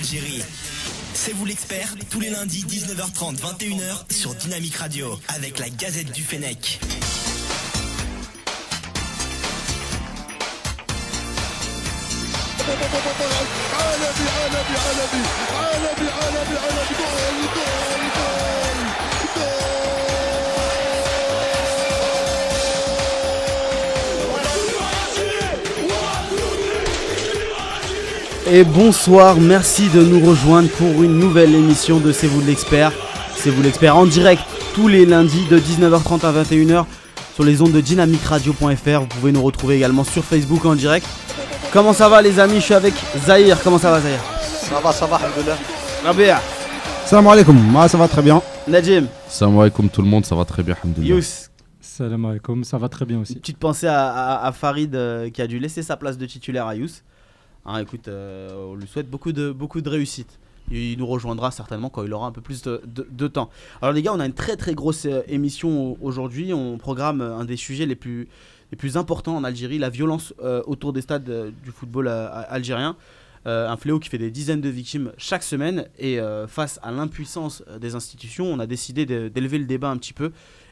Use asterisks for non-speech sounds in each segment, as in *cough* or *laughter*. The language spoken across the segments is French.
d'Algérie. C'est vous l'expert, tous les lundis 19h30, 21h sur Dynamique Radio, avec la Gazette du Fennec. Et bonsoir, merci de nous rejoindre pour une nouvelle émission de C'est vous l'expert. C'est vous l'expert en direct tous les lundis de 19h30 à 21h sur les ondes de dynamicradio.fr. Vous pouvez nous retrouver également sur Facebook en direct. Comment ça va les amis? Je suis avec Zahir. Comment ça va Zahir? Ça va, ça va, alhamdoulilah. Rabia, Salam alaikum, moi ça va très bien. Najim, Salam alaikum tout le monde, ça va très bien, alhamdoulilah. Yous. Salam alaikum, ça va très bien Une aussi. petite pensée à, à- à Farid euh, qui a dû laisser sa place de titulaire à Yous. Hein, écoute, euh, on lui souhaite beaucoup de, beaucoup de réussite. Il nous rejoindra certainement quand il aura un peu plus de, temps. Alors les gars, on a une très très grosse euh, émission au- aujourd'hui. On programme euh, un des sujets les plus, les plus importants en Algérie, la violence autour des stades du football algérien. Un fléau qui fait des dizaines de victimes chaque semaine. Et face à l'impuissance des institutions, on a décidé d'élever le débat un petit peu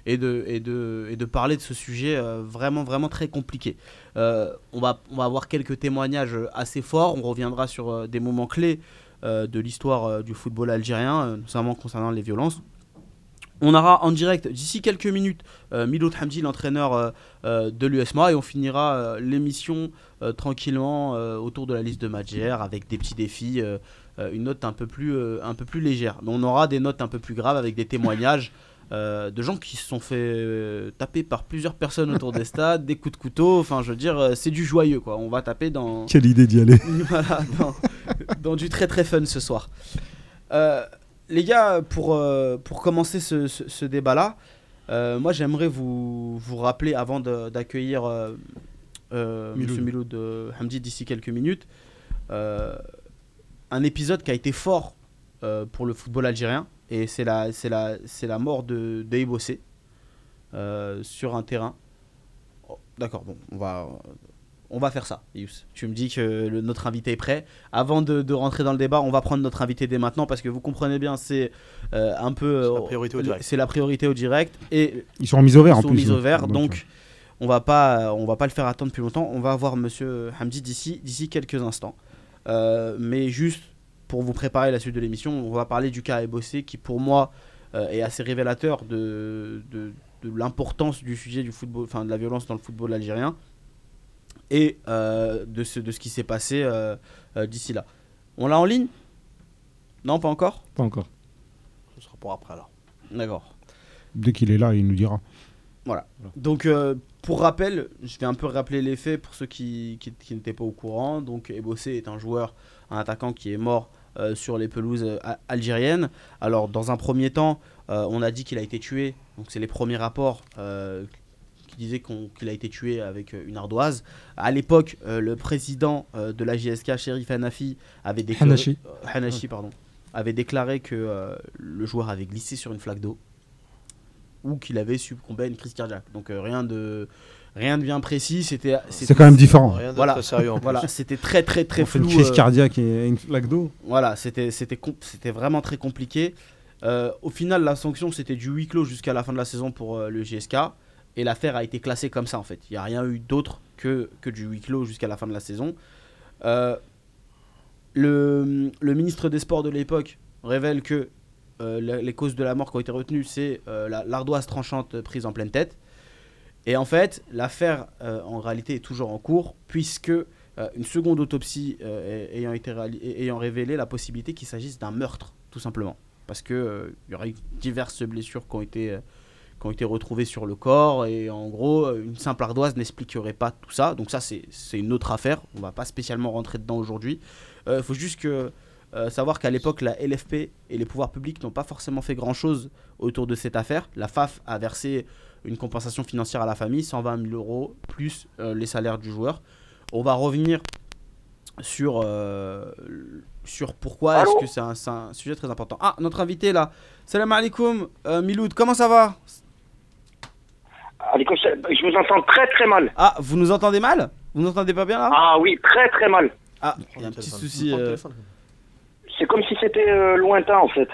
et de, parler de ce sujet euh, vraiment, vraiment très compliqué. Euh, on, va, avoir quelques témoignages assez forts. On reviendra sur euh, des moments clés de l'histoire du football algérien, notamment concernant les violences. On aura en direct d'ici quelques minutes euh, Hamdi, l'entraîneur de l'USMA, et on finira l'émission tranquillement autour de la liste de Madjer avec des petits défis, une note un peu plus légère. Mais on aura des notes un peu plus graves avec des témoignages euh, de gens qui se sont fait euh, taper par plusieurs personnes autour des *laughs* stades, des coups de couteau, enfin je veux dire, euh, c'est du joyeux quoi. On va taper dans, *laughs* Quelle idée d'y aller. *laughs* voilà, dans, dans du très très fun ce soir. Euh, les gars, pour, pour commencer ce, ce- ce débat-là, moi j'aimerais vous, vous rappeler avant d'accueillir euh, Miloud. Monsieur Miloud euh, Hamdi d'ici quelques minutes, euh, un épisode qui a été fort pour le football algérien, et c'est la, c'est la, c'est la mort de Bossé, euh, sur un terrain. Oh, D'accord, bon, on va, on va faire ça, Yous. Tu me dis que le- notre invité est prêt. Avant de, de rentrer dans le débat, on va prendre notre invité dès maintenant parce que vous comprenez bien, c'est euh, un peu. C'est la euh, priorité au direct. C'est la priorité au direct et Ils sont mis au vert ils en sont plus. mis au vert. Donc, on va pas, on va pas le faire attendre plus longtemps. On va avoir Monsieur Hamdi d'ici, d'ici quelques instants. Euh, mais juste pour vous préparer la suite de l'émission, on va parler du cas Ebossé qui, pour moi, euh, est assez révélateur de, de, de l'importance du sujet du football, enfin de la violence dans le football algérien et euh, de ce, de ce qui s'est passé euh, euh, d'ici là. On l'a en ligne? Non, pas encore? Pas encore. Ce sera pour après alors. D'accord. Dès qu'il est là, il nous dira. Donc, euh, pour rappel, je vais un peu rappeler les faits pour ceux qui, qui, qui n'étaient pas au courant. Donc, Ebossé est un joueur, un attaquant qui est mort euh, sur les pelouses euh, algériennes. Alors, dans un premier temps, euh, on a dit qu'il a été tué. Donc, c'est les premiers rapports qui disaient qu'il a été tué avec une ardoise. À l'époque, le président de la JSK, Sherif Hanafi, avait déclaré, Hanashi. Hanashi, pardon, avait déclaré que le joueur avait glissé sur une flaque d'eau ou qu'il avait succombé à une crise cardiaque. Donc rien de rien de bien précis. C'était C'est quand même différent. Rien de Voilà. très sérieux en plus. Voilà, c'était très très très On fait une flou. crise euh, cardiaque et une flaque d'eau. voilà, c'était c'était c'était vraiment très compliqué. Euh, au final, la sanction c'était du huis clos jusqu'à la fin de la saison pour euh, le GSK et l'affaire a été classée comme ça en fait. Il n'y a rien eu d'autre que, que du huis clos jusqu'à la fin de la saison. Euh, le, le ministre des Sports de l'époque révèle que euh, les causes de la mort qui ont été retenues, c'est euh, la- l'ardoise tranchante prise en pleine tête. Et en fait, l'affaire euh, en réalité est toujours en cours puisque euh, une seconde autopsie euh, ay- ayant, été ayant révélé la possibilité qu'il s'agisse d'un meurtre, tout simplement. Parce qu'il il y aurait diverses blessures qui ont, été, qui ont été retrouvées sur le corps, et en gros, une simple ardoise n'expliquerait pas tout ça. Donc ça, c'est une autre affaire, on va pas spécialement rentrer dedans aujourd'hui. Il faut juste savoir qu'à l'époque, la LFP et les pouvoirs publics n'ont pas forcément fait grand-chose autour de cette affaire. La FAF a versé une compensation financière à la famille, 120 000 euros, plus euh, les salaires du joueur. On va revenir sur, euh, sur pourquoi est-ce que c'est un, c'est un sujet très important. Ah, notre invité là. Salam alaikum, euh, Miloud, comment ça va? Je vous entends très très mal. Ah, vous nous entendez mal? Vous nous entendez pas bien là? Ah oui, très très mal. Ah, il y a un petit souci. euh, C'est comme si c'était euh, lointain en fait.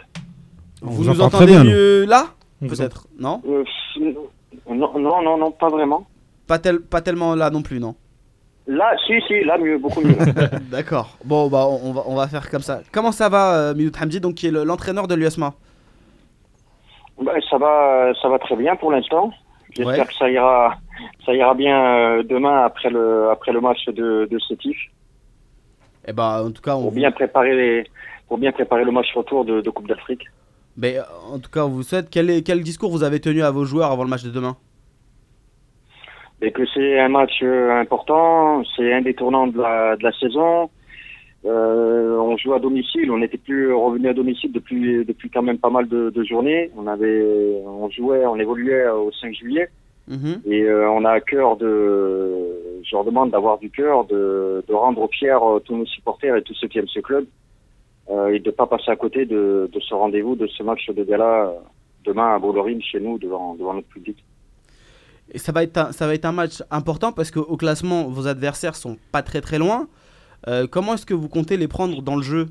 On Vous vous nous entendez bien, nous. mieux là? Peut-être Non? Euh, non, non, non, non, pas vraiment. pas, tel- pas tellement là non plus, non Là, si, si, là mieux, beaucoup mieux. *laughs* D'accord. Bon, bah, on va, on va faire comme ça. Comment ça va, euh, Miloud Hamdi, donc, qui est le- l'entraîneur de l'USMA Ben, ça va, ça va très bien pour l'instant. J'espère Ouais. que ça ira, ça ira bien euh, demain après le, après le match de, de Sétif Eh bah, en tout cas, on pour bien préparer les, pour bien préparer le match retour de, de Coupe d'Afrique. Mais, euh, en tout cas, on vous souhaite. Quel, est- quel discours vous avez tenu à vos joueurs avant le match de demain? Et que c'est un match euh, important, c'est un des tournants de la, de la saison. Euh, on joue à domicile, on n'était plus revenu à domicile depuis, depuis quand même pas mal de, de journées. On avait, on jouait, on évoluait au 5 juillet. Mhm. Et euh, on a à cœur de, je leur demande d'avoir du cœur, de, de rendre fiers tous nos supporters et tous ceux qui aiment ce club, et de pas passer à côté de, de ce rendez-vous, de ce match de gala euh, demain à Bollorine chez nous devant, devant notre public. Et ça va, être un, ça va être un match important parce qu'au classement, vos adversaires sont pas très très loin. Euh, comment est-ce que vous comptez les prendre dans le jeu?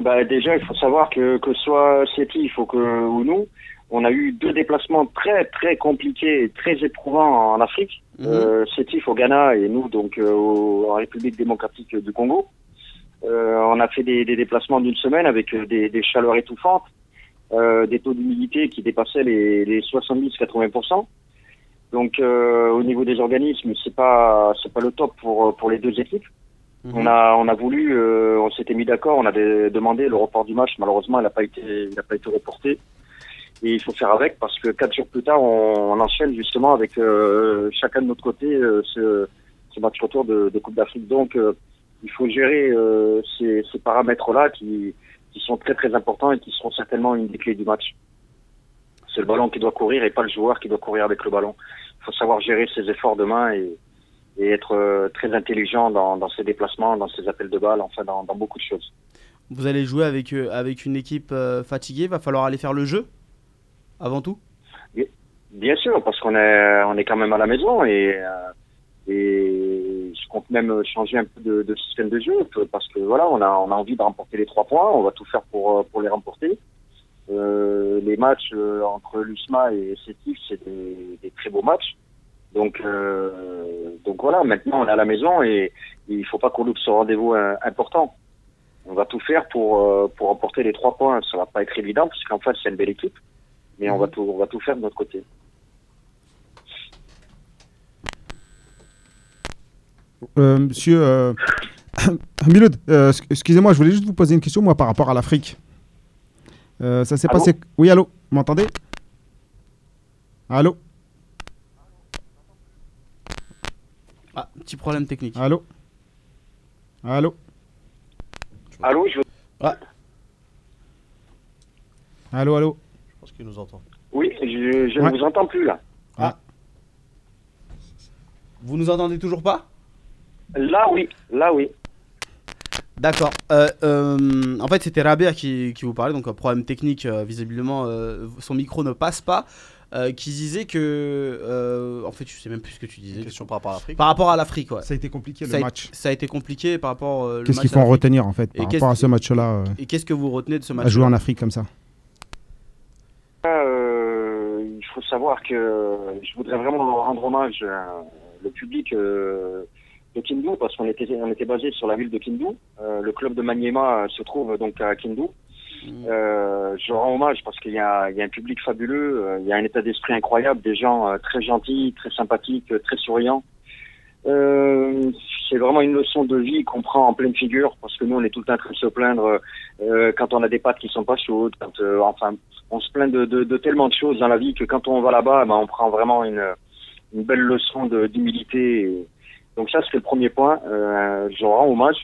Bah déjà, il faut savoir que que ce soit Sétif ou que ou nous, on a eu deux déplacements très très compliqués, et très éprouvants en Afrique. Euh, Sétif au Ghana et nous donc euh, en République démocratique du Congo. Euh, on a fait des, des déplacements d'une semaine avec euh, des, des chaleurs étouffantes, euh, des taux d'humidité qui dépassaient les, les 70-80%. Donc euh, au niveau des organismes, c'est pas c'est pas le top pour pour les deux équipes. Mhm. On a on a voulu, euh, on s'était mis d'accord, on avait demandé le report du match. Malheureusement, il n'a pas été il n'a pas été reporté. Et il faut faire avec parce que quatre jours plus tard, on, on enchaîne justement avec euh, chacun de notre côté euh, ce, ce match retour de, de Coupe d'Afrique. Donc euh, il faut gérer euh, ces, ces paramètres-là qui qui sont très très importants et qui seront certainement une des clés du match. C'est le ballon qui doit courir et pas le joueur qui doit courir avec le ballon. Il faut savoir gérer ses efforts demain et et être euh, très intelligent dans, dans ses déplacements, dans ses appels de balles, enfin dans, dans beaucoup de choses. Vous allez jouer avec, euh, avec une équipe fatiguée, va falloir aller faire le jeu avant tout? Bien sûr, parce qu'on est on est quand même à la maison et et je compte même changer un peu de, de système de jeu parce que voilà on a on a envie de remporter les trois points, on va tout faire pour euh, pour les remporter. Euh, les matchs euh, entre l'USMA et Sétif, c'est des, des très beaux matchs. Donc euh, donc voilà, maintenant on est à la maison et, et il faut pas qu'on loupe ce rendez-vous euh, important. On va tout faire pour euh, pour remporter les trois points. Ça va pas être évident parce qu'en fait c'est une belle équipe, mais on va tout on va tout faire de notre côté. Monsieur euh, *coughs* Miloud, euh, ex- excusez-moi, je voulais juste vous poser une question, moi, par rapport à l'Afrique. Euh, ça s'est passé. Oui, allô Vous m'entendez? Allô? Ah, petit problème technique. Allô? Allô? Allô, je... Allô, allô? Je pense qu'il nous entend. oui, je, je Ouais. ne vous entends plus là. Vous nous entendez toujours pas? Là oui, là oui. D'accord. Euh, euh, en fait, c'était Rabia qui, qui vous parlait, donc un problème technique, euh, visiblement, euh, son micro ne passe pas, euh, qui disait que... euh, en fait, je sais même plus ce que tu disais. Une question par rapport à l'Afrique. Par rapport à l'Afrique, ouais. Ça a été compliqué Ça a, le match. ça a été compliqué par rapport euh, Qu'est-ce qu'il faut en retenir, en fait, par rapport à ce match-là, euh, Et qu'est-ce que vous retenez de ce match à jouer en Afrique comme ça Euh, il faut savoir que je voudrais vraiment rendre hommage le public euh, de Kindu parce qu'on était on était basé sur la ville de Kindu. Euh, le club de Maniema se trouve donc à Kindu. Euh, je rends hommage parce qu'il y y a un public fabuleux, euh, il y a un état d'esprit incroyable, des gens très gentils, très sympathiques, très souriants. Euh, c'est vraiment une leçon de vie qu'on prend en pleine figure parce que nous on est tout le temps en train de se plaindre euh, quand on a des pâtes qui sont pas chaudes, quand euh, enfin on se plaint de, de, de tellement de choses dans la vie que quand on va là-bas, ben, on prend vraiment une, une belle leçon d'humilité. Donc ça c'est le premier point, euh, je rends hommage.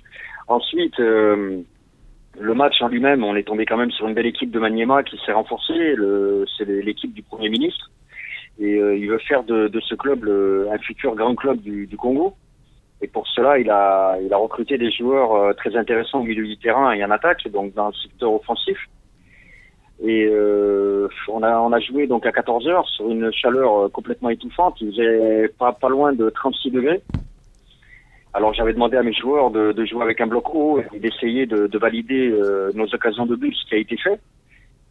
Ensuite, euh, le match en lui-même, on est tombé quand même sur une belle équipe de Maniema qui s'est renforcée. C'est l'équipe du Premier ministre. Et euh, il veut faire de, de ce club le- un futur grand club du, du Congo. Et pour cela, il a, il a recruté des joueurs euh, très intéressants au milieu du terrain et en attaque, donc dans le secteur offensif. Et euh, on, a, on a joué donc à 14 heures sur une chaleur euh, complètement étouffante. Il faisait pas, pas loin de 36 degrés. Alors j'avais demandé à mes joueurs de, jouer avec un bloc haut et d'essayer de, de, valider euh, nos occasions de but, ce qui a été fait.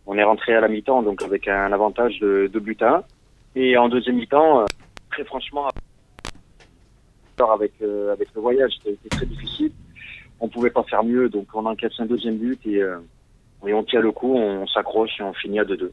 On est rentré à la mi-temps donc avec un avantage de, de but à 1. Et en deuxième mi-temps, euh, très franchement, avec, euh, avec le voyage, été très difficile. On pouvait pas faire mieux, donc on encaisse un deuxième but et, euh, on tient le coup, on, s'accroche et on finit à 2-2.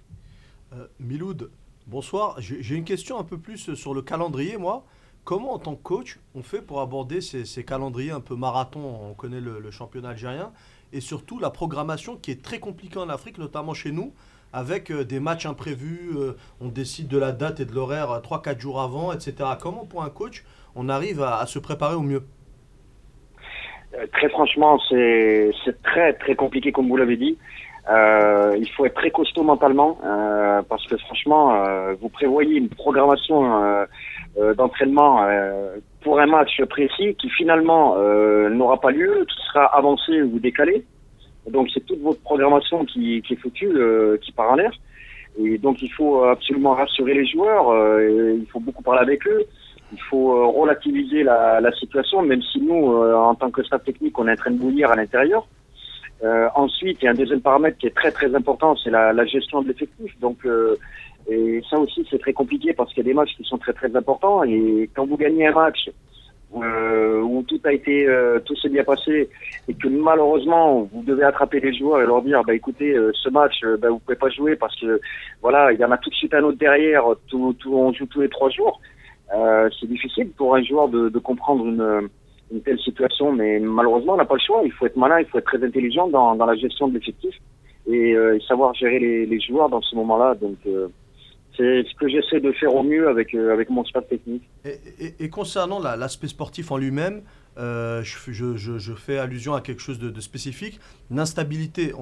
Miloud, bonsoir. J'ai une question un peu plus sur le calendrier, moi. Comment, en tant que coach, on fait pour aborder ces, calendriers un peu marathon On connaît le, championnat algérien. Et surtout, la programmation qui est très compliquée en Afrique, notamment chez nous, avec euh, des matchs imprévus. Euh, on décide de la date et de l'horaire 3-4 euh, jours avant, etc. Comment, pour un coach, on arrive à, se préparer au mieux? Très franchement, c'est très, très compliqué, comme vous l'avez dit. Il faut être très costaud mentalement parce que franchement, vous prévoyez une programmation d'entraînement pour un match précis qui finalement n'aura pas lieu, qui sera avancé ou décalé. Donc c'est toute votre programmation qui, est foutue, qui part en l'air. Et donc il faut absolument rassurer les joueurs, il faut beaucoup parler avec eux, il faut relativiser la, situation, même si nous, en tant que staff technique, on est en train de bouillir à l'intérieur. Euh, ensuite, il y a un deuxième paramètre qui est très très important, c'est la, gestion de l'effectif. Donc, euh, et ça aussi, c'est très compliqué parce qu'il y a des matchs qui sont très très importants. Et quand vous gagnez un match euh, où tout a été, euh, tout s'est bien passé, et que malheureusement vous devez attraper les joueurs et leur dire, bah écoutez, euh, ce match, bah, vous pouvez pas jouer parce que voilà, il y en a tout de suite un autre derrière. Tout, tout, on joue tous les trois jours. c'est difficile pour un joueur de, de comprendre une une telle situation, mais malheureusement, on n'a pas le choix. Il faut être malin, il faut être très intelligent dans, dans la gestion de l'effectif et, euh, savoir gérer les, les, joueurs dans ce moment-là. Donc, euh, c'est ce que j'essaie de faire au mieux avec, euh, avec mon staff technique. Et, concernant l'aspect sportif en lui-même, euh, je, fais allusion à quelque chose de, spécifique. L'instabilité,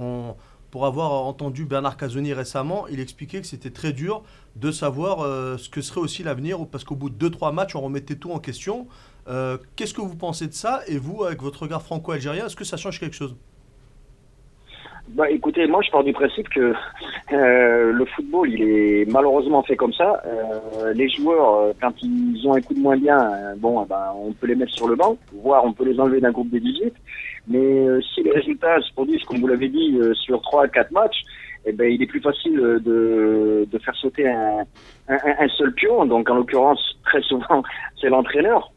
pour avoir entendu Bernard Casoni récemment, il expliquait que c'était très dur de savoir euh, ce que serait aussi l'avenir, parce qu'au bout de 2-3 matchs, on remettait tout en question. Qu'est-ce que vous pensez de ça? Et vous, avec votre regard franco-algérien, est-ce que ça change quelque chose? Bah, écoutez, moi je pars du principe que euh, le football, il est malheureusement fait comme ça. Euh, les joueurs, euh, quand ils ont un coup de moins bien, euh, bon, eh ben, on peut les mettre sur le banc, voire on peut les enlever d'un groupe de 18. Mais euh, si les résultats se produisent, comme vous l'avez dit, sur 3 à 4 matchs, eh ben, il est plus facile de, de faire sauter un, un, un seul pion. Donc en l'occurrence, très souvent, *laughs* c'est l'entraîneur.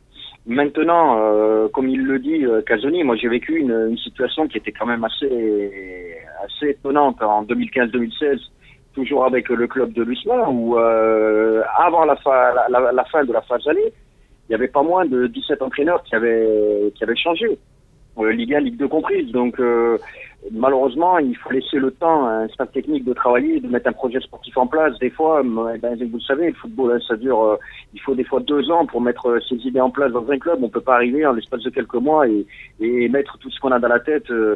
Maintenant, euh, comme il le dit, euh, Casoni, moi j'ai vécu une, une, situation qui était quand même assez, assez étonnante en 2015-2016, toujours avec le club de l'USMA, où euh, avant la, la, la, fin de la phase allée, il n'y avait pas moins de 17 entraîneurs qui avaient, qui avaient changé, euh, Ligue 1, Ligue 2 comprise. Donc euh, malheureusement, il faut laisser le temps à un staff technique de travailler, de mettre un projet sportif en place. Des fois, eh ben, vous le savez, le football, hein, ça dure, euh, il faut des fois deux ans pour mettre euh, ses idées en place dans un club. On peut pas arriver en l'espace de quelques mois et, et mettre tout ce qu'on a dans la tête euh,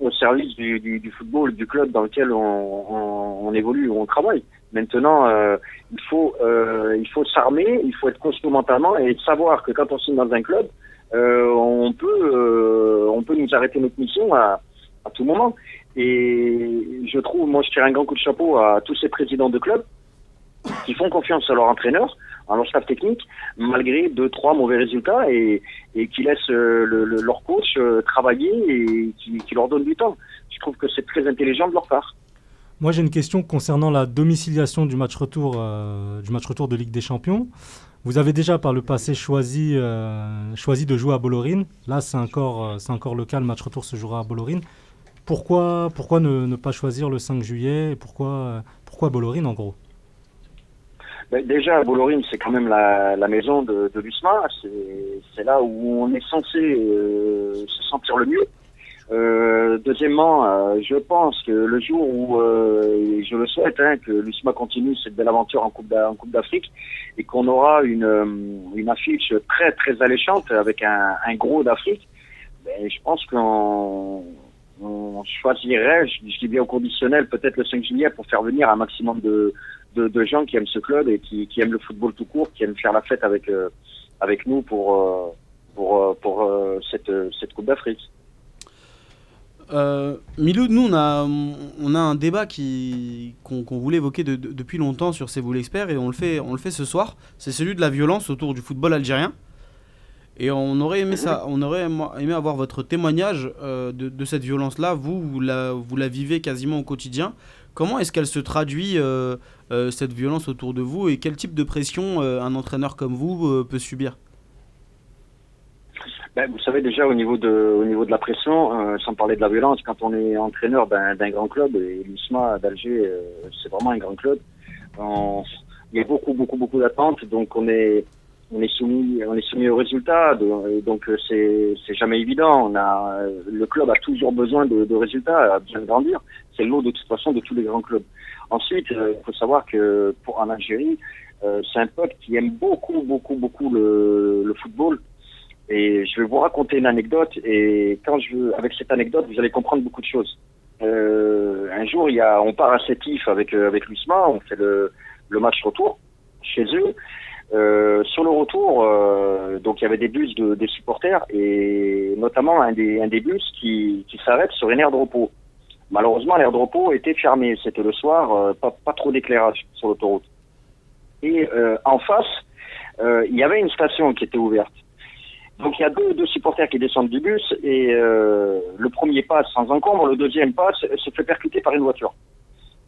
au service du, du, du, football, du club dans lequel on, on, évolue, où on travaille. Maintenant, euh, il faut, il faut s'armer, il faut être costaud mentalement et savoir que quand on signe dans un club, on peut, on peut nous arrêter notre mission à à tout moment. Et je trouve, moi, je tire un grand coup de chapeau à tous ces présidents de clubs qui font confiance à leur entraîneur, à leur staff technique, malgré deux, trois mauvais résultats et, et qui laissent euh, le, le, leur coach euh, travailler et qui, leur donne du temps. Je trouve que c'est très intelligent de leur part. Moi, j'ai une question concernant la domiciliation du match retour, euh, du match retour de Ligue des Champions. Vous avez déjà par le passé choisi, choisi de jouer à Bollorine. Là, c'est encore, c'est encore le cas. Le match retour se jouera à Bollorine. Pourquoi, pourquoi ne, pas choisir le 5 juillet pourquoi, pourquoi Bollorine en gros? Ben Déjà, Bollorine, c'est quand même la, maison de, l'USMA. C'est là où on est censé euh, se sentir le mieux. Euh, deuxièmement, euh, je pense que le jour où, euh, je le souhaite, hein, que l'USMA continue cette belle aventure en Coupe d'Afrique et qu'on aura une, une affiche très très alléchante avec un, un gros d'Afrique, ben, je pense qu'on on choisirait, je, dis bien au conditionnel, peut-être le 5 juillet pour faire venir un maximum de, de, gens qui aiment ce club et qui, qui, aiment le football tout court, qui aiment faire la fête avec, euh, avec nous pour, euh, pour, euh, pour, cette, cette Coupe d'Afrique. Euh, Milou, nous on a, on a un débat qu'on qu voulait évoquer de, de, depuis longtemps sur C'est vous l'expert et on le fait, on le fait ce soir. C'est celui de la violence autour du football algérien. Et on aurait aimé ça, on aurait aimé avoir votre témoignage euh, de, cette violence-là. Vous, vous la, vivez quasiment au quotidien. Comment est-ce qu'elle se traduit, euh, euh, cette violence autour de vous, et quel type de pression un entraîneur comme vous peut subir? Ben, Vous savez déjà au niveau de, au niveau de la pression, sans parler de la violence, quand on est entraîneur d'un grand club, et l'USMA d'Alger, c'est vraiment un grand club, il y a beaucoup, beaucoup, beaucoup d'attentes, donc on est on est soumis, on est soumis aux résultats, donc euh, c'est c'est jamais évident. On a le club a toujours besoin de, de résultats, à bien grandir. C'est le lot de toute façon de tous les grands clubs. Ensuite, euh, il faut savoir que pour en Algérie, euh, c'est un peuple qui aime beaucoup, beaucoup, beaucoup le, le, football. Et je vais vous raconter une anecdote. Et quand je, avec cette anecdote, vous allez comprendre beaucoup de choses. un jour, il y a, on part à Sétif avec avec l'USMA, on fait le, le match retour chez eux. Euh, sur le retour, euh, donc il y avait des bus de, des supporters et notamment un des, un des bus qui, qui s'arrête sur une aire de repos. Malheureusement, l'aire de repos était fermée. C'était le soir, euh, pas, pas trop d'éclairage sur l'autoroute. Et euh, en face, il y avait une station qui était ouverte. Donc il y a deux, deux supporters qui descendent du bus et le premier passe sans encombre, le deuxième passe se fait percuter par une voiture.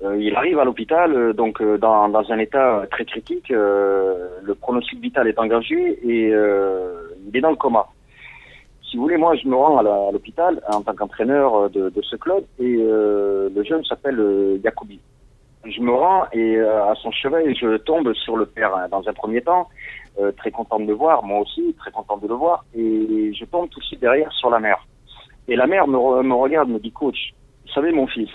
Euh, il arrive à l'hôpital euh, donc euh, dans, dans, un état très critique. le pronostic vital est engagé et il est dans le coma. Si vous voulez, moi, je me rends à l'hôpital en tant qu'entraîneur de, ce club et le jeune s'appelle Yacoubi. Je me rends et à son chevet, je tombe sur le père hein, dans un premier temps, très content de le voir, moi aussi, très content de le voir, et je tombe tout de suite derrière sur la mère. Et la mère me, me regarde, me dit, coach, vous savez, mon fils,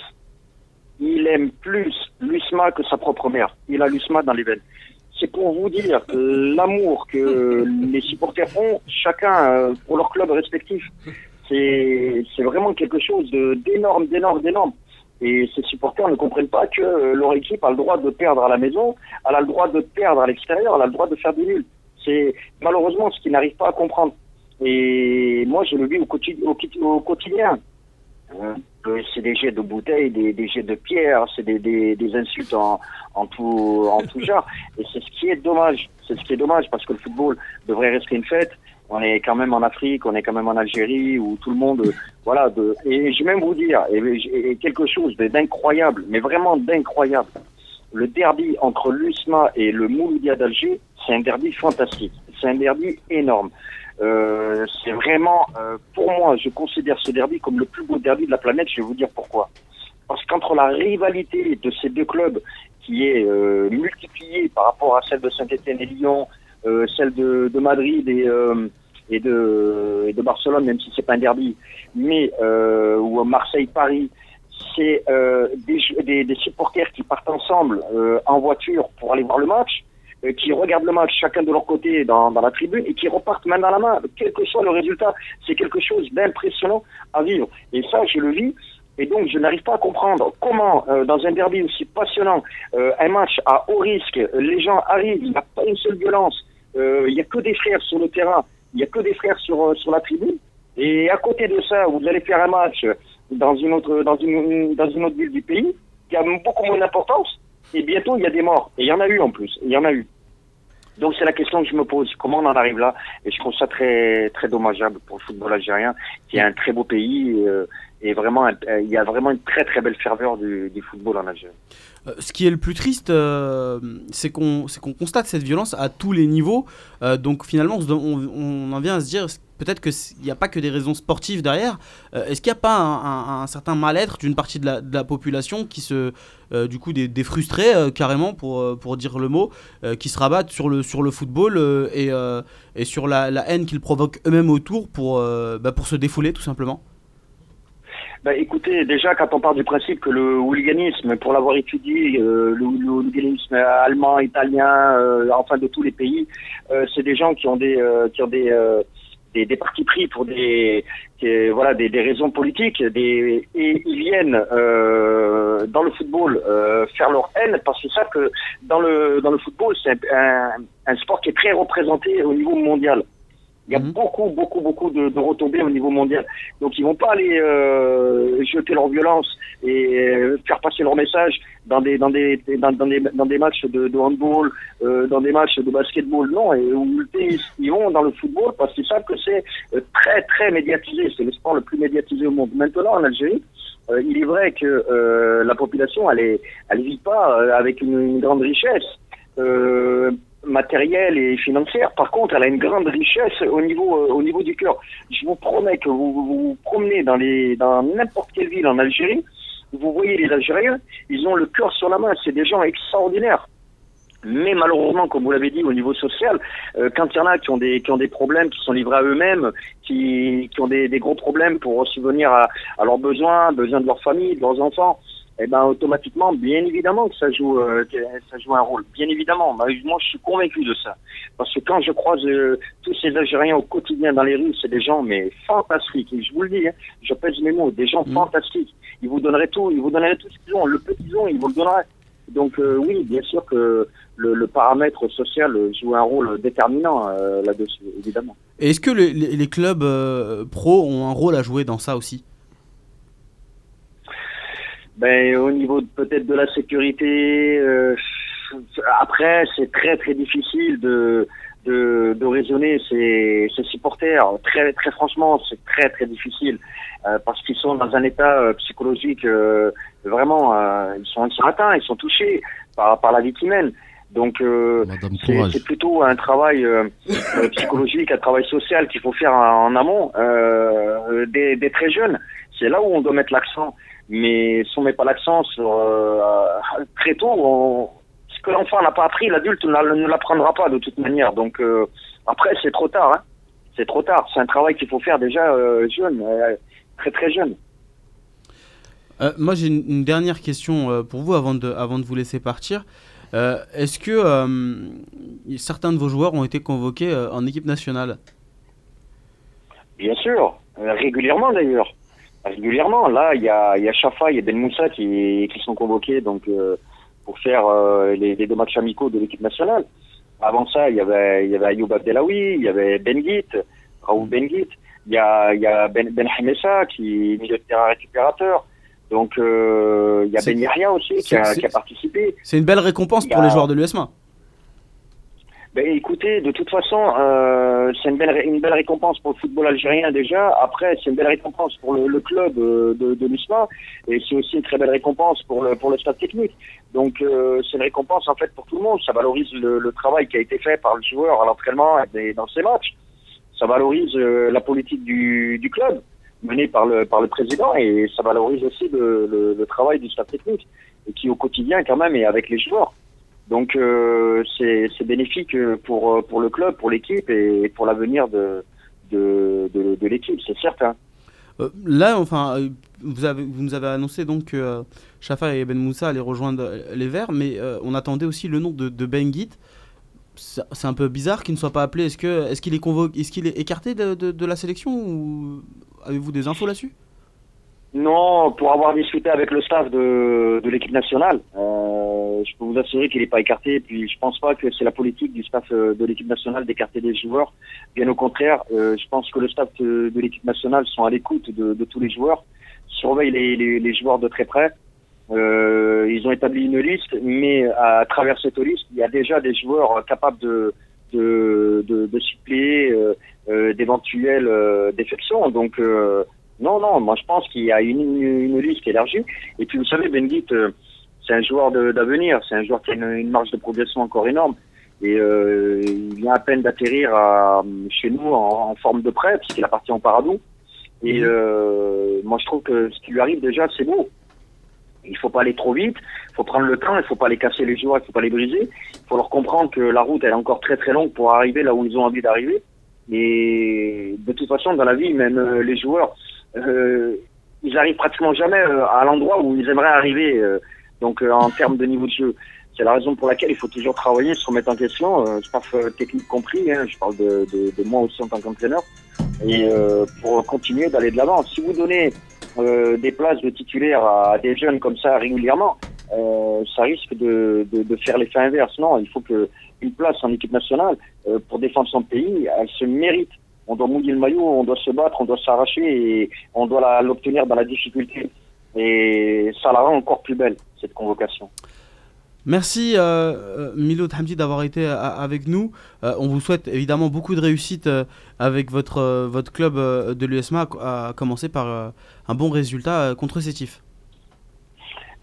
il aime plus l'USMA que sa propre mère. Il a l'USMA dans les veines. C'est pour vous dire l'amour que *laughs* les supporters ont, chacun euh, pour leur club respectif. C'est vraiment quelque chose d'énorme, d'énorme, d'énorme. Et ces supporters ne comprennent pas que euh, leur équipe a le droit de perdre à la maison, elle a le droit de perdre à l'extérieur, elle a le droit de faire du nul. C'est malheureusement ce qu'ils n'arrivent pas à comprendre. Et moi, je le vis au quotidien. Euh, c'est des jets de bouteilles, des, des jets de pierres, c'est des, des, des, insultes en, en, tout, en tout genre. Et c'est ce qui est dommage. C'est ce qui est dommage parce que le football devrait rester une fête. On est quand même en Afrique, on est quand même en Algérie où tout le monde, voilà. De, et je vais même vous dire, et, quelque chose d'incroyable, mais vraiment d'incroyable. Le derby entre l'USMA et le Mouloudia d'Alger, c'est un derby fantastique. C'est un derby énorme. Euh, c'est vraiment, euh, pour moi, je considère ce derby comme le plus beau derby de la planète. Je vais vous dire pourquoi. Parce qu'entre la rivalité de ces deux clubs, qui est euh, multipliée par rapport à celle de Saint-Étienne et Lyon, euh, celle de, de, Madrid et, et, de, et de Barcelone, même si c'est pas un derby, mais ou Marseille-Paris, c'est des, des, des, supporters qui partent ensemble en voiture pour aller voir le match euh, qui regardent le match chacun de leur côté dans, dans la tribune et qui repartent main dans la main, quel que soit le résultat. C'est quelque chose d'impressionnant à vivre. Et ça, je le vis. Et donc, je n'arrive pas à comprendre comment, euh, dans un derby aussi passionnant, euh, un match à haut risque, les gens arrivent, il n'y a pas une seule violence, il n'y a que des frères sur le terrain, il n'y a que des frères sur, sur la tribune. Et à côté de ça, vous allez faire un match dans une autre, dans une, dans une autre ville du pays qui a beaucoup moins d'importance et bientôt il y a des morts. Et il y en a eu en plus, il y en a eu. Donc c'est la question que je me pose, comment on en arrive là? Et je trouve ça très très dommageable pour le football algérien, qui est un très beau pays euh, et vraiment il y a vraiment une très très belle ferveur du, football en Algérie. Euh, ce qui est le plus triste, euh, c'est qu'on constate cette violence à tous les niveaux. donc finalement, on, en vient à se dire peut-être qu'il n'y a pas que des raisons sportives derrière. Euh, est-ce qu'il n'y a pas un, certain mal-être d'une partie de la, population qui se, euh, du coup, des, frustrés euh, carrément pour, pour dire le mot, qui se rabattent sur le, sur le football et, et sur la, haine qu'ils provoquent eux-mêmes autour pour, bah, pour se défouler tout simplement? Bah, écoutez, déjà quand on part du principe que le hooliganisme, pour l'avoir étudié, le, le, hooliganisme allemand, italien, enfin de tous les pays, c'est des gens qui ont des, qui ont des, des, des partis pris pour des, voilà des, des, raisons politiques des, et ils viennent euh, dans le football euh, faire leur haine parce que ça que dans le dans le football c'est un, un, sport qui est très représenté au niveau mondial Il y a Mhm. beaucoup, beaucoup, beaucoup de, de retombées au niveau mondial. Donc ils vont pas aller euh, jeter leur violence et euh, faire passer leur message dans des dans des dans, dans des dans des matchs de, de handball, euh, dans des matchs de basketball. Non, et le tennis. Ils vont dans le football parce qu'ils savent que c'est euh, très très médiatisé. C'est le sport le plus médiatisé au monde. Maintenant en Algérie, euh, il est vrai que euh, la population elle est elle vit pas euh, avec une, une grande richesse. Matérielle et financière. Par contre, elle a une grande richesse au niveau euh, au niveau du cœur. Je vous promets que vous vous, vous promenez dans les dans n'importe quelle ville en Algérie, vous voyez les Algériens, ils ont le cœur sur la main. C'est des gens extraordinaires. Mais malheureusement, comme vous l'avez dit, au niveau social, euh, quand il y en a qui ont des qui ont des problèmes, qui sont livrés à eux-mêmes, qui qui ont des, des gros problèmes pour subvenir à, à leurs besoins, besoins de leur famille, de leurs enfants, eh ben automatiquement, bien évidemment que ça joue euh, que ça joue un rôle. Bien évidemment, moi moi, je suis convaincu de ça. Parce que quand je croise euh, tous ces Algériens au quotidien dans les rues, c'est des gens mais fantastiques. Et je vous le dis, hein, je pèse mes mots, des gens Mhm. fantastiques. Ils vous donneraient tout, ils vous donneraient tout ce qu'ils ont. Le qu'ils ont, ils vous le donneraient. Donc euh, oui, bien sûr que le, le paramètre social joue un rôle déterminant euh, là-dessus, évidemment. Et est-ce que les, les- les clubs euh, pro ont un rôle à jouer dans ça aussi? Ben, au niveau peut-être de la sécurité, euh, après, c'est très très difficile de, de, de raisonner ces, ces supporters. Très, très franchement, c'est très très difficile euh, parce qu'ils sont dans un état euh, psychologique euh, vraiment, euh, ils, sont, ils sont atteints, ils sont touchés par, par la vie mènent. Donc, euh, c'est plutôt un travail psychologique, un travail social qu'il faut faire en, en amont euh, des, des très jeunes. C'est là où on doit mettre l'accent. Mais si on met pas l'accent sur euh, très tôt, on, ce que l'enfant n'a pas appris, l'adulte ne l'apprendra pas de toute manière. Donc euh, après, c'est trop tard. Hein. C'est trop tard. C'est un travail qu'il faut faire déjà euh, jeune, très très jeune. Euh, moi, j'ai une, une dernière question euh, pour vous avant de, avant de vous laisser partir. Euh, Est-ce que certains de vos joueurs ont été convoqués en équipe nationale? Bien sûr, régulièrement d'ailleurs. Régulièrement. Là, il y a, y a Chafa, il y a Ben Moussa qui, qui sont convoqués donc euh, pour faire euh, les, les deux matchs amicaux de l'équipe nationale. Avant ça, il y avait, il y avait Ayoub Abdelawi, il y avait Ben Guit, Raoul Ben Guit. Il y a, il y a Ben, ben Hamessa qui est milieu de terrain récupérateur. Donc, euh, il y a Ben Yahya aussi qui a, c'est- qui a participé. C'est une belle récompense pour les joueurs de l'USMA. Ben, écoutez, de toute façon, euh, c'est une belle, une belle récompense pour le football algérien déjà. Après, c'est une belle récompense pour le, le club euh, de, de l'USMA et c'est aussi une très belle récompense pour le, pour le staff technique. Donc, euh, c'est une récompense en fait pour tout le monde. Ça valorise le, le travail qui a été fait par le joueur à l'entraînement et dans ses matchs. Ça valorise euh, la politique du, du club menée par le, par le président et ça valorise aussi le, le, travail du staff technique et qui au quotidien quand même est avec les joueurs. Donc euh, c'est bénéfique euh, pour euh, pour le club, pour l'équipe et pour l'avenir de de, l'équipe, c'est certain. Là, enfin, vous, avez, vous nous avez annoncé donc que Shafa et Ben Moussa allaient rejoindre les Verts, mais on attendait aussi le nom de, de Ben Guit. C'est un peu bizarre qu'il ne soit pas appelé. Est-ce qu'il est convoqué, est-ce qu'il est écarté de, de- de la sélection ou avez-vous des infos là-dessus? Non, pour avoir discuté avec le staff de, de l'équipe nationale, euh, je peux vous assurer qu'il n'est pas écarté. Puis je pense pas que c'est la politique du staff euh, de l'équipe nationale d'écarter des joueurs. Bien au contraire, euh, je pense que le staff de, de l'équipe nationale sont à l'écoute de, de tous les joueurs, surveillent les, les, les joueurs de très près. Euh, ils ont établi une liste, mais à travers cette liste, il y a déjà des joueurs capables de de, de, de suppléer euh, euh, d'éventuelles euh, défections. Donc euh, non, non, moi je pense qu'il y a une, une, une liste élargie. Et puis vous savez, Benguit, euh, c'est un joueur de- d'avenir, c'est un joueur qui a une, une marge de progression encore énorme. Et euh, il vient à peine d'atterrir chez nous en, en forme de prêt, puisqu'il a parti en Paradou. Et euh, moi je trouve que ce qui lui arrive déjà, c'est beau. Il faut pas aller trop vite, il faut prendre le temps, il faut pas les casser les joueurs, il faut pas les briser. Il faut leur comprendre que la route elle est encore très très longue pour arriver là où ils ont envie d'arriver. Et de toute façon, dans la vie, même euh, les joueurs, ils arrivent pratiquement jamais euh, à l'endroit où ils aimeraient arriver. euh, donc euh, en termes de niveau de jeu, c'est la raison pour laquelle il faut toujours travailler, se remettre en question, euh, staff euh, technique compris. Hein, je parle de, de, de moi aussi en tant qu'entraîneur, et euh, pour continuer d'aller de l'avant. Si vous donnez euh, des places de titulaires à des jeunes comme ça régulièrement, euh, ça risque de, de, de faire l'effet inverse. Non, il faut que une place en équipe nationale euh, pour défendre son pays, elle se mérite. On doit mouiller le maillot, on doit se battre, on doit s'arracher et on doit l'obtenir dans la difficulté. Et ça la rend encore plus belle, cette convocation. Merci euh, euh, Milot Hamdi d'avoir été euh, avec nous. Euh, on vous souhaite évidemment beaucoup de réussite euh, avec votre, votre club de l'USMA, à commencer par un bon résultat contre Sétif.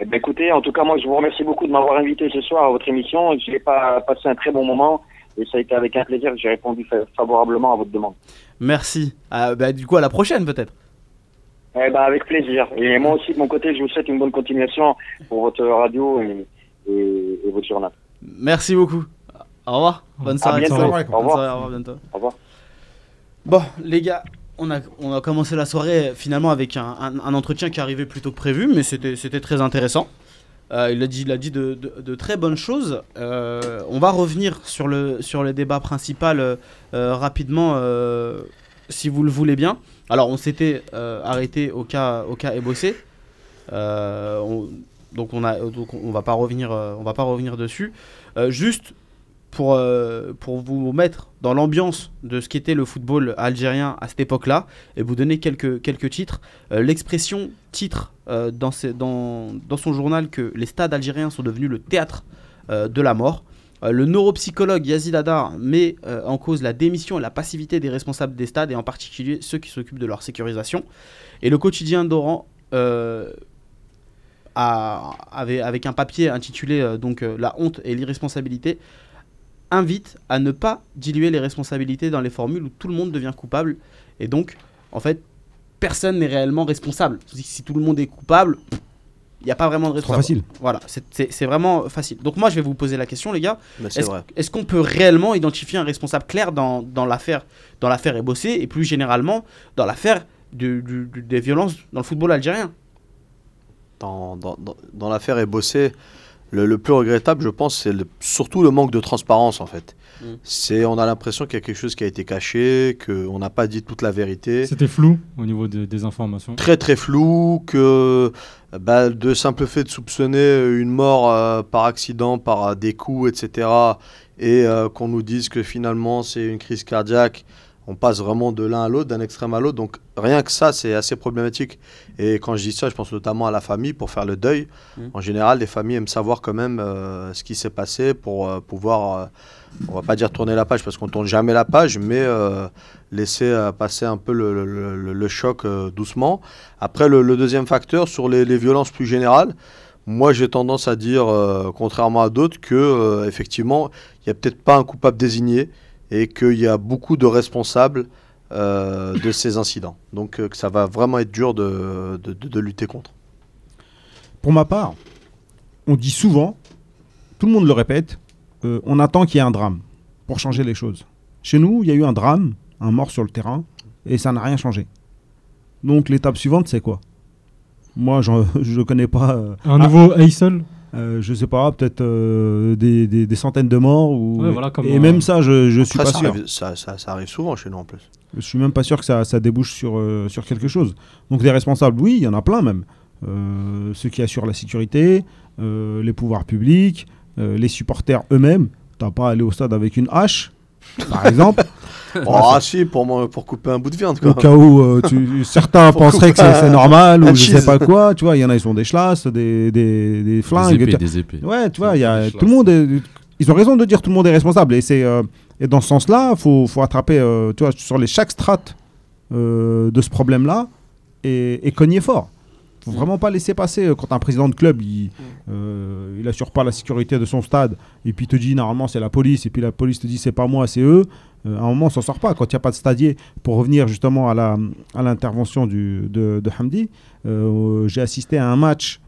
Eh ben, écoutez, en tout cas, moi, je vous remercie beaucoup de m'avoir invité ce soir à votre émission. J'ai pas passé un très bon moment et ça a été avec un plaisir que j'ai répondu fa- favorablement à votre demande. Merci. Ah, bah, du coup, à la prochaine peut-être. Eh ben, avec plaisir. Et moi aussi, de mon côté, je vous souhaite une bonne continuation pour votre radio et, et, et votre journal. Merci beaucoup. Au revoir. Bonne À soirée. bientôt. Bonne Au soirée, revoir. au revoir bientôt. Au revoir. Bon, les gars, on a, on a commencé la soirée finalement avec un, un- un entretien qui arrivait plutôt que prévu, mais c'était très intéressant. Euh, il a dit, il a dit de, de- très bonnes choses. Euh, on va revenir sur le, sur le débat principal euh, rapidement, si vous le voulez bien. Alors, on s'était arrêté au cas, au cas Ebossé. On- donc, on a, donc on va pas va pas revenir dessus. Juste pour, euh, pour vous mettre dans l'ambiance de ce qu'était le football algérien à cette époque-là et vous donner quelques, quelques titres. Euh, L'expression titre euh, dans, ses- dans, dans son journal que les stades algériens sont devenus le théâtre de la mort. Le neuropsychologue Yazid Hadar met en cause la démission et la passivité des responsables des stades et en particulier ceux qui s'occupent de leur sécurisation. Et le quotidien d'Oran avec un papier intitulé donc La honte et l'irresponsabilité invite à ne pas diluer les responsabilités dans les formules où tout le monde devient coupable et donc en fait personne n'est réellement responsable. Si, tout le monde est coupable, il n'y a pas vraiment de Trop responsable. facile. Voilà, c'est- c'est c'est vraiment facile. Donc moi je vais vous poser la question les gars. C'est Est-ce qu'on peut réellement identifier un responsable clair dans, dans l'affaire dans l'affaire Ebossé et plus généralement dans l'affaire du- du- du- des violences dans le football algérien? Dans, dans, dans, dans l'affaire est bossé. Le, le plus regrettable, je pense, c'est le- surtout le manque de transparence, en fait. Mm. C'est, on a l'impression qu'il y a quelque chose qui a été caché, qu'on n'a pas dit toute la vérité. C'était flou au niveau de- des informations. Très très flou, que bah, de simple fait de soupçonner une mort euh, par accident, par euh, des coups, etc., et euh, qu'on nous dise que finalement c'est une crise cardiaque, on passe vraiment de l'un à l'autre, d'un extrême à l'autre. Donc rien que ça, c'est assez problématique. Et quand je dis ça, je pense notamment à la famille pour faire le deuil. Mhm. En général, les familles aiment savoir quand même euh, ce qui s'est passé pour euh, pouvoir, euh, on va pas dire tourner la page parce qu'on tourne jamais la page, mais euh, laisser passer un peu le, le- le- le choc doucement. Après, le, deuxième facteur, sur les, les violences plus générales, moi j'ai tendance à dire, contrairement à d'autres, que effectivement, il n'y a peut-être pas un coupable désigné et qu'il y a beaucoup de responsables euh, de ces incidents. Donc euh, que ça va vraiment être dur de, de- de- de lutter contre. Pour ma part, on dit souvent, tout le monde le répète, euh, on attend qu'il y ait un drame pour changer les choses. Chez nous, il y a eu un drame, un mort sur le terrain, et ça n'a rien changé. Donc l'étape suivante, c'est quoi? Moi, *laughs* je ne connais pas. euh, Un ah, nouveau Heysel euh, je sais pas, peut-être euh, des, des- des centaines de morts. Ou... Ouais, voilà, comme, et euh, même ça, je, je suis pas ça, sûr. arrive, ça, ça- ça arrive souvent chez nous en plus. Je suis même pas sûr que ça, ça débouche sur, euh, sur quelque chose. Donc des responsables, oui, il y en a plein même. Euh, ceux qui assurent la sécurité, euh, les pouvoirs publics, euh, les supporters eux-mêmes. T'as pas à aller au stade avec une hache, par exemple, *laughs* Oh, si, pour, moi, pour couper un bout de viande. au cas où euh, tu- *laughs* certains penseraient que c'est normal ou *laughs* je sais cheese. pas quoi. Tu vois, il y en a, ils sont des chlasses, des, des, des flingues. Des épées, des épées. Ouais, tu vois, y a, tout le monde est- Ils ont raison de dire tout le monde est responsable. Et, c'est, euh, et dans ce sens-là, il faut, faut attraper euh, tu vois, sur les, chaque strate euh, de ce problème-là et, et cogner fort. Faut vraiment pas laisser passer euh, quand un président de club, il, euh, il assure pas la sécurité de son stade et puis il te dit normalement c'est la police et puis la police te dit c'est pas moi, c'est eux. Euh, à un moment, on s'en sort pas. Quand il n'y a pas de stadier, pour revenir justement à, la, à l'intervention de, de Hamdi, euh, j'ai assisté à un match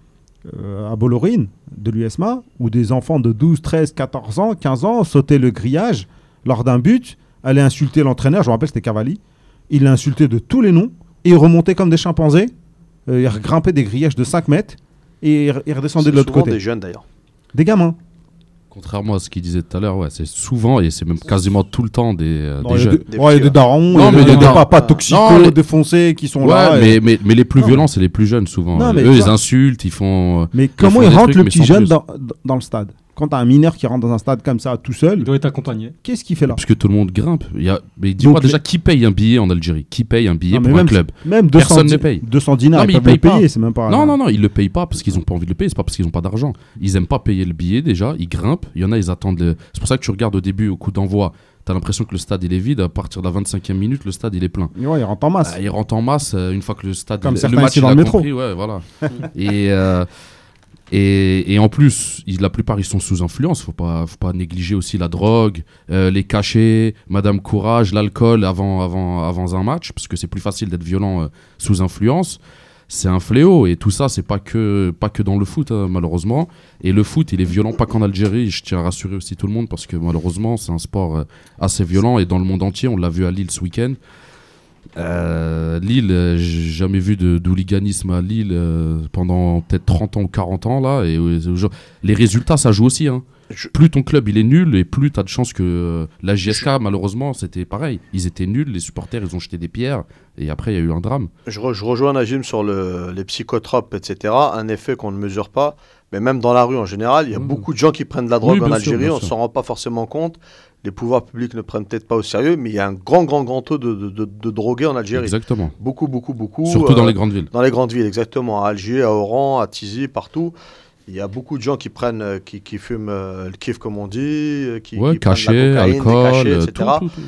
euh, à Bollorine de l'USMA où des enfants de 12, 13, 14 ans, 15 ans sautaient le grillage lors d'un but, allaient insulter l'entraîneur, je me rappelle c'était Cavalli, il l'a insulté de tous les noms et il remontait comme des chimpanzés, euh, il grimpait des grillages de 5 mètres et il il redescendait C'est de l'autre souvent côté. des jeunes d'ailleurs. Des gamins. Contrairement à ce qu'il disait tout à l'heure, ouais, c'est souvent et c'est même quasiment tout le temps des, euh, Non, des jeunes. des, Des ouais, il y a petits, des darons, Non, mais des, papas Non, les- défoncés qui sont Ouais, là. et- mais, mais, les plus Non. violents, c'est les plus jeunes souvent. Non, mais Eux, ils insultent, ils font. euh, Mais comment font il des rentre trucs, le petit jeune plus. dans, dans le stade? Quand t'as un mineur qui rentre dans un stade comme ça tout seul, Il doit être accompagné. qu'est-ce qu'il fait là Parce que tout le monde grimpe. Il y a... Mais dis-moi déjà qui paye un billet en Algérie? Qui paye un billet Non, pour un même, club? même 200, Personne di- ne paye. 200 dinars, Non, mais ils ils payent pas. payer, c'est même pas. Non, non, non, ils le payent pas parce qu'ils ont pas envie de le payer. C'est pas parce qu'ils ont pas d'argent. Ils aiment pas payer le billet déjà. Ils grimpent. Il y en a, ils attendent. le- C'est pour ça que tu regardes au début, au coup d'envoi, t'as l'impression que le stade il est vide. À partir de la 25e minute, le stade il est plein. Ouais, il rentre en masse. Ah, il rentre en masse euh, une fois que le stade. Comme il- le match ici il dans a le métro. compris, ouais, voilà. *laughs* et, euh, et, en plus, la plupart ils sont sous influence. Faut pas, faut pas négliger aussi la drogue, euh, les cachets, Madame Courage, l'alcool avant, avant, avant un match, parce que c'est plus facile d'être violent euh, sous influence. C'est un fléau et tout ça, c'est pas que, pas que dans le foot, hein, malheureusement. Et le foot, il est violent pas qu'en Algérie. Je tiens à rassurer aussi tout le monde parce que malheureusement, c'est un sport euh, assez violent et dans le monde entier, on l'a vu à Lille ce week-end. Euh, Lille, euh, j'ai jamais vu d'hooliganisme à Lille euh, pendant peut-être 30 ans ou 40 ans là. Et les résultats, ça joue aussi. hein. Je- Plus ton club il est nul et plus tu as de chances que la JSK, malheureusement, c'était pareil. Ils étaient nuls, les supporters, ils ont jeté des pierres et après, il y a eu un drame. Je, re- je rejoins Najim sur le- les psychotropes, etc. Un effet qu'on ne mesure pas. Mais même dans la rue en général, il y a Mhm. beaucoup de gens qui prennent de la drogue Oui, en sûr, Algérie. on ne s'en rend pas forcément compte. Les pouvoirs publics ne prennent peut-être pas au sérieux. Mais il y a un grand, grand, grand taux de, de- de- de drogués en Algérie. Exactement. Beaucoup, beaucoup, beaucoup. Surtout dans euh, les grandes villes. Dans les grandes villes, exactement. À Alger, à Oran, à Tizi, partout. Il y a beaucoup de gens qui prennent, euh, qui, qui fument euh, le kiff, comme on dit, euh, qui, Ouais, qui prennent de cachet, la cocaïne, des alcool, cachets, etc. tout, tout, tout.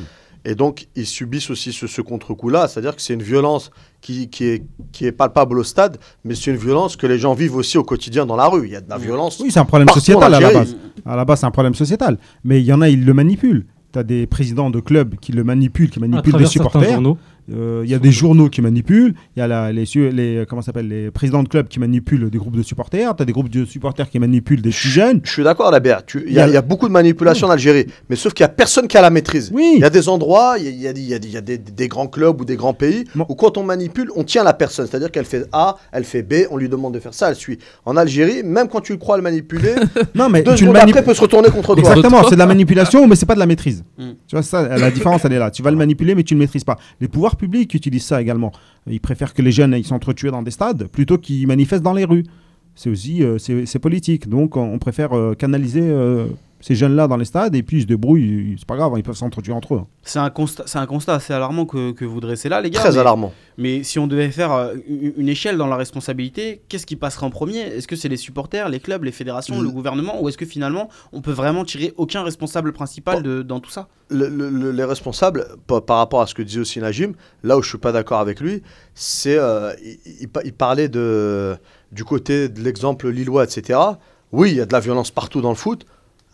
Et donc, ils subissent aussi ce, ce contre-coup-là, c'est-à-dire que c'est une violence qui, qui, est, qui est palpable au stade, mais c'est une violence que les gens vivent aussi au quotidien dans la rue. Il y a de la violence. Oui, c'est un problème sociétal à la base. À la base, c'est un problème sociétal. Mais il y en a, ils le manipulent. Tu as des présidents de clubs qui le manipulent, qui manipulent des certains supporters. journaux. Euh, Il y a des journaux qui manipulent. Il y a la- les, les, comment ça s'appelle, les présidents de clubs qui manipulent des groupes de supporters. Tu as des groupes de supporters qui manipulent des petits jeunes. Je suis d'accord, la BR. Tu- Il y, a- y beaucoup de manipulation en Algérie, mais sauf qu'il n'y a personne qui a la maîtrise. Oui. Il y a des endroits, il y a, il y a des- il y a des- il y a des, des grands clubs ou des grands pays Bon. où quand on manipule, on tient la personne. C'est-à-dire qu'elle fait A, elle fait B, on lui demande de faire ça, elle suit. En Algérie, même quand tu le crois le manipuler, *laughs* Non, mais deux tu le secondes manip- après, peut se retourner contre toi. Exactement, c'est de la manipulation, mais c'est pas de la maîtrise. Mm. Tu vois, ça, la différence, elle est là. Tu vas le manipuler, mais tu ne le maîtrises pas. Les pouvoirs publics utilisent ça également. Ils préfèrent que les jeunes aillent s'entretuer dans des stades plutôt qu'ils manifestent dans les rues. C'est aussi euh, c'est politique. Donc, on, on préfère euh, canaliser euh, ces jeunes-là dans les stades et puis ils se débrouillent. C'est pas grave, ils peuvent s'entretuer entre eux. C'est un constat, c'est un constat assez alarmant que, que vous dressez là, les gars. Très mais, alarmant. mais si on devait faire euh, une, échelle dans la responsabilité, qu'est-ce qui passerait en premier? Est-ce que c'est les supporters, les clubs, les fédérations, le gouvernement, ou est-ce que finalement on peut vraiment tirer aucun responsable principal de, dans tout ça? le- le- le- les responsables, par, par rapport à ce que disait aussi Najim, là où je suis pas d'accord avec lui, c'est euh, il, il parlait de du côté de l'exemple lillois, etc. Oui, il y a de la violence partout dans le foot.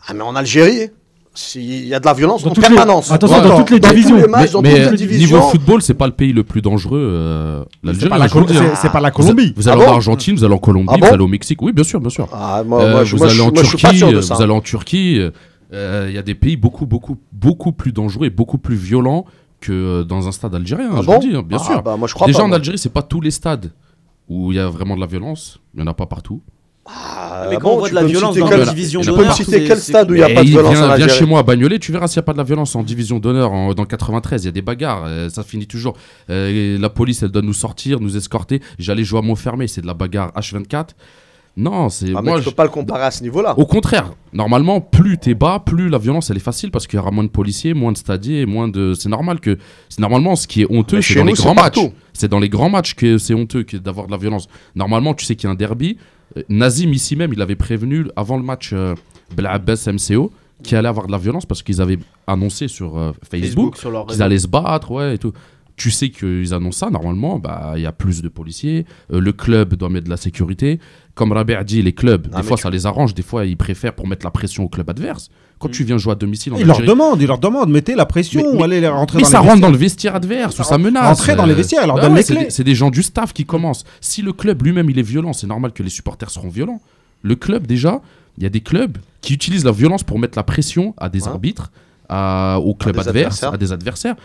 Ah, mais en Algérie, si- il y a de la violence Dans en toutes les- permanence. Attention, Ouais. dans toutes les divisions. les matchs, dans mais toutes les niveau divisions. football, c'est pas le pays le plus dangereux. euh, C'est L'Algérie, pas, c'est- pas la Colombie. vous Ah allez bon en Argentine, vous allez en Colombie, Ah bon vous allez au Mexique. Oui, bien sûr, bien sûr. Ah, moi, Euh, moi, je, vous moi, allez en Turquie, vous allez en Turquie. Il y a des pays beaucoup, beaucoup, beaucoup plus dangereux et beaucoup plus violents que euh, dans un stade algérien. Ah je bon vous le dis, bien Ah, sûr. bah, moi, je crois Déjà pas, en. Algérie, c'est pas tous les stades où il y a vraiment de la violence. Il y en a pas partout. Ah, Mais bon, quand on voit de la violence citer dans la division tu Tu peux d'honneur, me citer c'est- quel stade où il n'y a pas de violence vient, en viens chez moi à Bagnolet, tu verras s'il n'y a pas de la violence en division d'honneur dans 93. Il y a des bagarres, euh, ça finit toujours. Euh, la police, elle doit nous sortir, nous escorter. J'allais jouer à Montfermé, c'est de la bagarre H24. Non, c'est Ah, mais moi. tu je- peux pas le comparer à ce niveau-là. Au contraire, normalement, plus t'es bas, plus la violence elle est facile parce qu'il y aura moins de policiers, moins de stadiers, moins de. C'est normal que. C'est normalement ce qui est honteux, c'est chez dans les nous, c'est grands matchs. C'est dans les grands matchs que c'est honteux que d'avoir de la violence. Normalement, tu sais qu'il y a un derby. Euh, Nazim ici même, il avait prévenu avant le match euh, Blabès MCO qu'il allait avoir de la violence parce qu'ils avaient annoncé sur euh, Facebook qu'ils allaient se battre, ouais, et tout. Tu sais qu'ils annoncent ça, normalement, bah, il y a plus de policiers, euh, le club doit mettre de la sécurité. Comme Rabert dit, les clubs, des fois tu- ça les arrange, des fois ils préfèrent pour mettre la pression au club adverse. Quand tu viens jouer à domicile en Ils leur demandent, ils leur demandent, mettez la pression, Mais- mais- allez les rentrer mais dans ça les rentre dans le vestiaire adverse ou ça Ren- menace. rentrer dans les vestiaires, bah donnent les c'est clés. des- C'est des gens du staff qui commencent. Si le club lui-même il est violent, c'est normal que les supporters seront violents. Le club déjà, il y a des clubs qui utilisent la violence pour mettre la pression à des Ouais. arbitres, à- au club des adverse, adversaires. à des adversaires.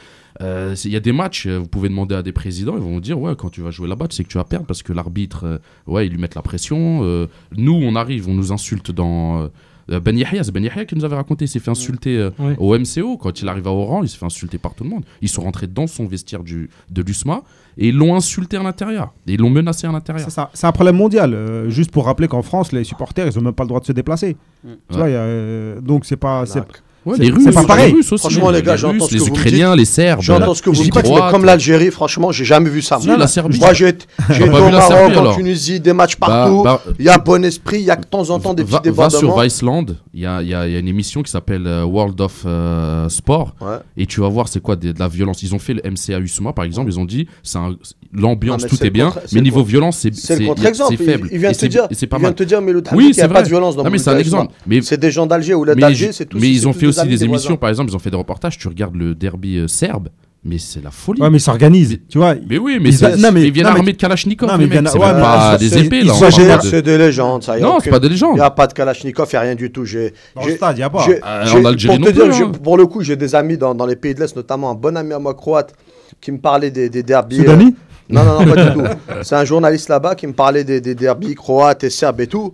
Euh, Il y a des matchs, euh, vous pouvez demander à des présidents, ils vont vous dire ouais quand tu vas jouer là-bas, tu sais que tu vas perdre parce que l'arbitre, euh, ouais, ils lui mettent la pression. euh, nous, on arrive, on nous insulte dans Ben Yahya, c'est Ben Yahya qui nous avait raconté, il s'est fait insulter euh, Ouais. au MCO quand il arrive à Oran, il s'est fait insulter par tout le monde. Ils sont rentrés dans son vestiaire du, de l'USMA et ils l'ont insulté à l'intérieur. Et ils l'ont menacé à l'intérieur. C'est ça. C'est un problème mondial. euh, juste pour rappeler qu'en France, les supporters, ils ont même pas le droit de se déplacer. Tu Ouais. vois, il y a, euh, donc c'est pas. c'est- Ouais, les c'est Russes, pas pareil. les Russes aussi, Franchement, les gars, j'entends Russes, ce que les vous Ukrainiens, les Serbes, J'entends ce que vous les dites, mais Croates. comme l'Algérie, franchement, j'ai jamais vu ça. Si, la Serbie. Moi, j'ai été pas au vu la Maroc, Serbie, en Tunisie, des matchs partout. bah, Il y a bon esprit, il y a de temps en temps des petits va, va débordements. sur Viceland, il y a, il y a- il y a une émission qui s'appelle euh, World of euh, Sport, Ouais. et tu vas voir c'est quoi de la violence. Ils ont fait le MCA USMA par exemple, ils ont dit c'est un- l'ambiance tout est le bien, mais le niveau violence c'est le Il, faible. il vient de te dire, et c'est pas il vient mal. de te dire, mais le Oui, qu'il n'y c'est a pas de violence dans Non, mais c'est un Boulgarisme. exemple. Mais C'est des gens d'Alger ou d'Alger, c'est tous. mais ils ont fait aussi des émissions, voisins. par exemple, ils ont fait des reportages. Tu regardes le derby euh, serbe, mais c'est la folie. Ouais, mais ils s'organisent. Tu vois. Mais oui, mais Ils- non, mais- ils viennent non, mais- armés de Kalachnikov. Non, les mais viennent- c'est ouais, pas des épées là. C'est des- légendes, ça. y a Non, c'est pas des Il légendes. n'y a pas de Kalachnikov, il n'y a rien du tout. J'ai, Dans le stade, il n'y a pas. Euh, j'ai- en Algérie non plus, hein. pour le coup, j'ai des amis dans, les pays de l'Est, notamment un bon ami à moi croate qui me parlait des, des derbies. Euh, Non, non, non, pas du *laughs* tout. C'est un journaliste là-bas qui me parlait des, des derbies croates et serbes et tout.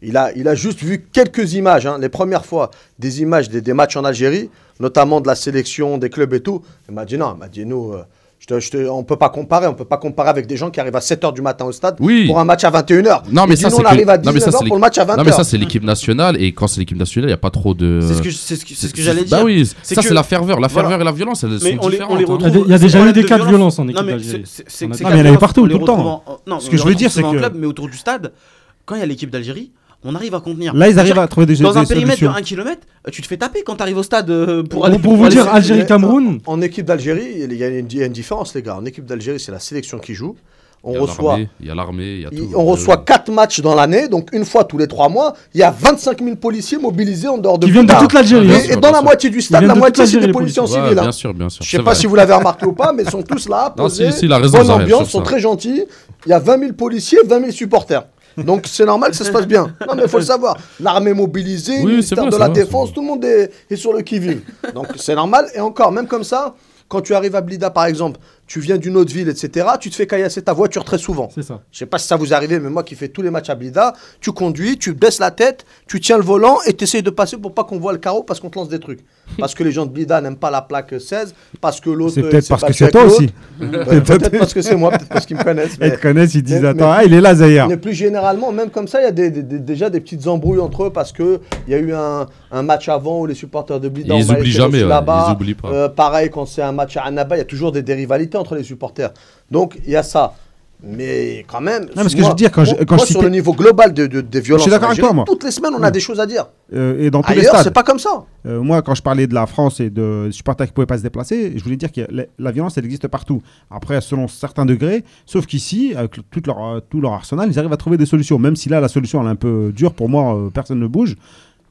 Il a, il a juste vu quelques images, hein, les premières fois, des images des, des matchs en Algérie, notamment de la sélection, des clubs et tout. Il m'a dit non, il m'a dit nous, euh, je te- je te- on ne peut pas comparer, on peut pas comparer avec des gens qui arrivent à 7h du matin au stade Oui. pour un match à 21h. Non, mais Il dit, ça, on que- arrive à non, mais ça, 19h c'est pour le match à 20h. Non, mais ça, c'est l'équipe nationale. Et quand c'est l'équipe nationale, il n'y a pas trop de. C'est ce que, je- c'est ce que, c'est ce que j'allais dire. Bah oui, ça, que- c'est la ferveur. La Voilà. ferveur et la violence, elles Mais sont on les, différentes. on les hein. Il y a- déjà eu des de cas de violence en équipe mais d'Algérie. Non, mais il y en avait partout, tout le temps. Ce que je veux dire, c'est que- mais autour du stade, quand il y a l'équipe d'Algérie, on arrive à contenir. Là, ils arrivent à trouver des, Dans des un périmètre de solutions. 1 km, tu te fais taper quand tu arrives au stade euh, pour Pour- aller pour vous aller dire, Algérie-Cameroun, En équipe d'Algérie, il y a une, il y a une différence, les gars. En équipe d'Algérie, c'est la sélection qui joue. On Il y a reçoit, l'armée, Il y a l'armée, il y a tout. on Euh, reçoit 4 matchs dans l'année, donc une fois tous les 3 mois. Il y a 25 000 policiers mobilisés en dehors de qui viennent de toute l'Algérie. Et, dans la moitié du Ils stade, la de moitié, c'est des policiers en Ouais, civil. hein. Bien sûr, bien sûr. Je sais c'est pas si vous l'avez remarqué ou pas, mais ils sont tous là, *laughs* Non, posés, si, si, il a raison, bonne ambiance, sur sont très gentils. Il y a 20 000 policiers, 20 000 supporters. Donc c'est normal que ça se passe bien. Non mais il faut le savoir. L'armée mobilisée, Oui, le ministère vrai, de la Défense, tout le monde est, est sur le qui-vive. Donc c'est normal. Et encore, même comme ça, quand tu arrives à Blida par exemple, tu viens d'une autre ville, etc., tu te fais caillasser ta voiture très souvent. C'est ça. Je sais pas si ça vous est arrivé, mais moi qui fais tous les matchs à Blida, tu conduis, tu baisses la tête, tu tiens le volant et tu essayes de passer pour pas qu'on voit le carreau parce qu'on te lance des trucs. *laughs* Parce que les gens de Blida n'aiment pas la plaque 16, parce que l'autre. C'est peut-être parce que c'est toi aussi. *laughs* Ouais, peut-être parce que c'est moi, peut-être parce qu'ils me connaissent. Ils te connaissent, ils disent mais- Attends, mais- ah, il est là, Zahir. mais plus généralement, même comme ça, il y a des- des- des- déjà des petites embrouilles entre eux parce qu'il y a eu un, un match avant où les supporters de Blida Ils ont mal oublient été jamais, ouais, là-bas. ils oublient pas. Euh, pareil, quand c'est un match à Annaba, il y a toujours des, des rivalités entre les supporters. Donc il y a ça. Mais quand même, Non, mais ce que moi- je veux dire, quand je- moi- quand moi, je sur le niveau global de, de- des violences, Je suis d'accord avec toi, moi. toutes les semaines, on a des choses à dire. Euh, et dans tous les Ailleurs, stades. c'est pas comme ça. Euh, moi, quand je parlais de la France et de supporters qui ne pouvaient pas se déplacer, je voulais dire que la, la violence, elle existe partout. Après, selon certains degrés, sauf qu'ici, avec tout leur, euh, tout leur arsenal, ils arrivent à trouver des solutions. Même si là, la solution, elle est un peu dure pour moi, euh, personne ne bouge.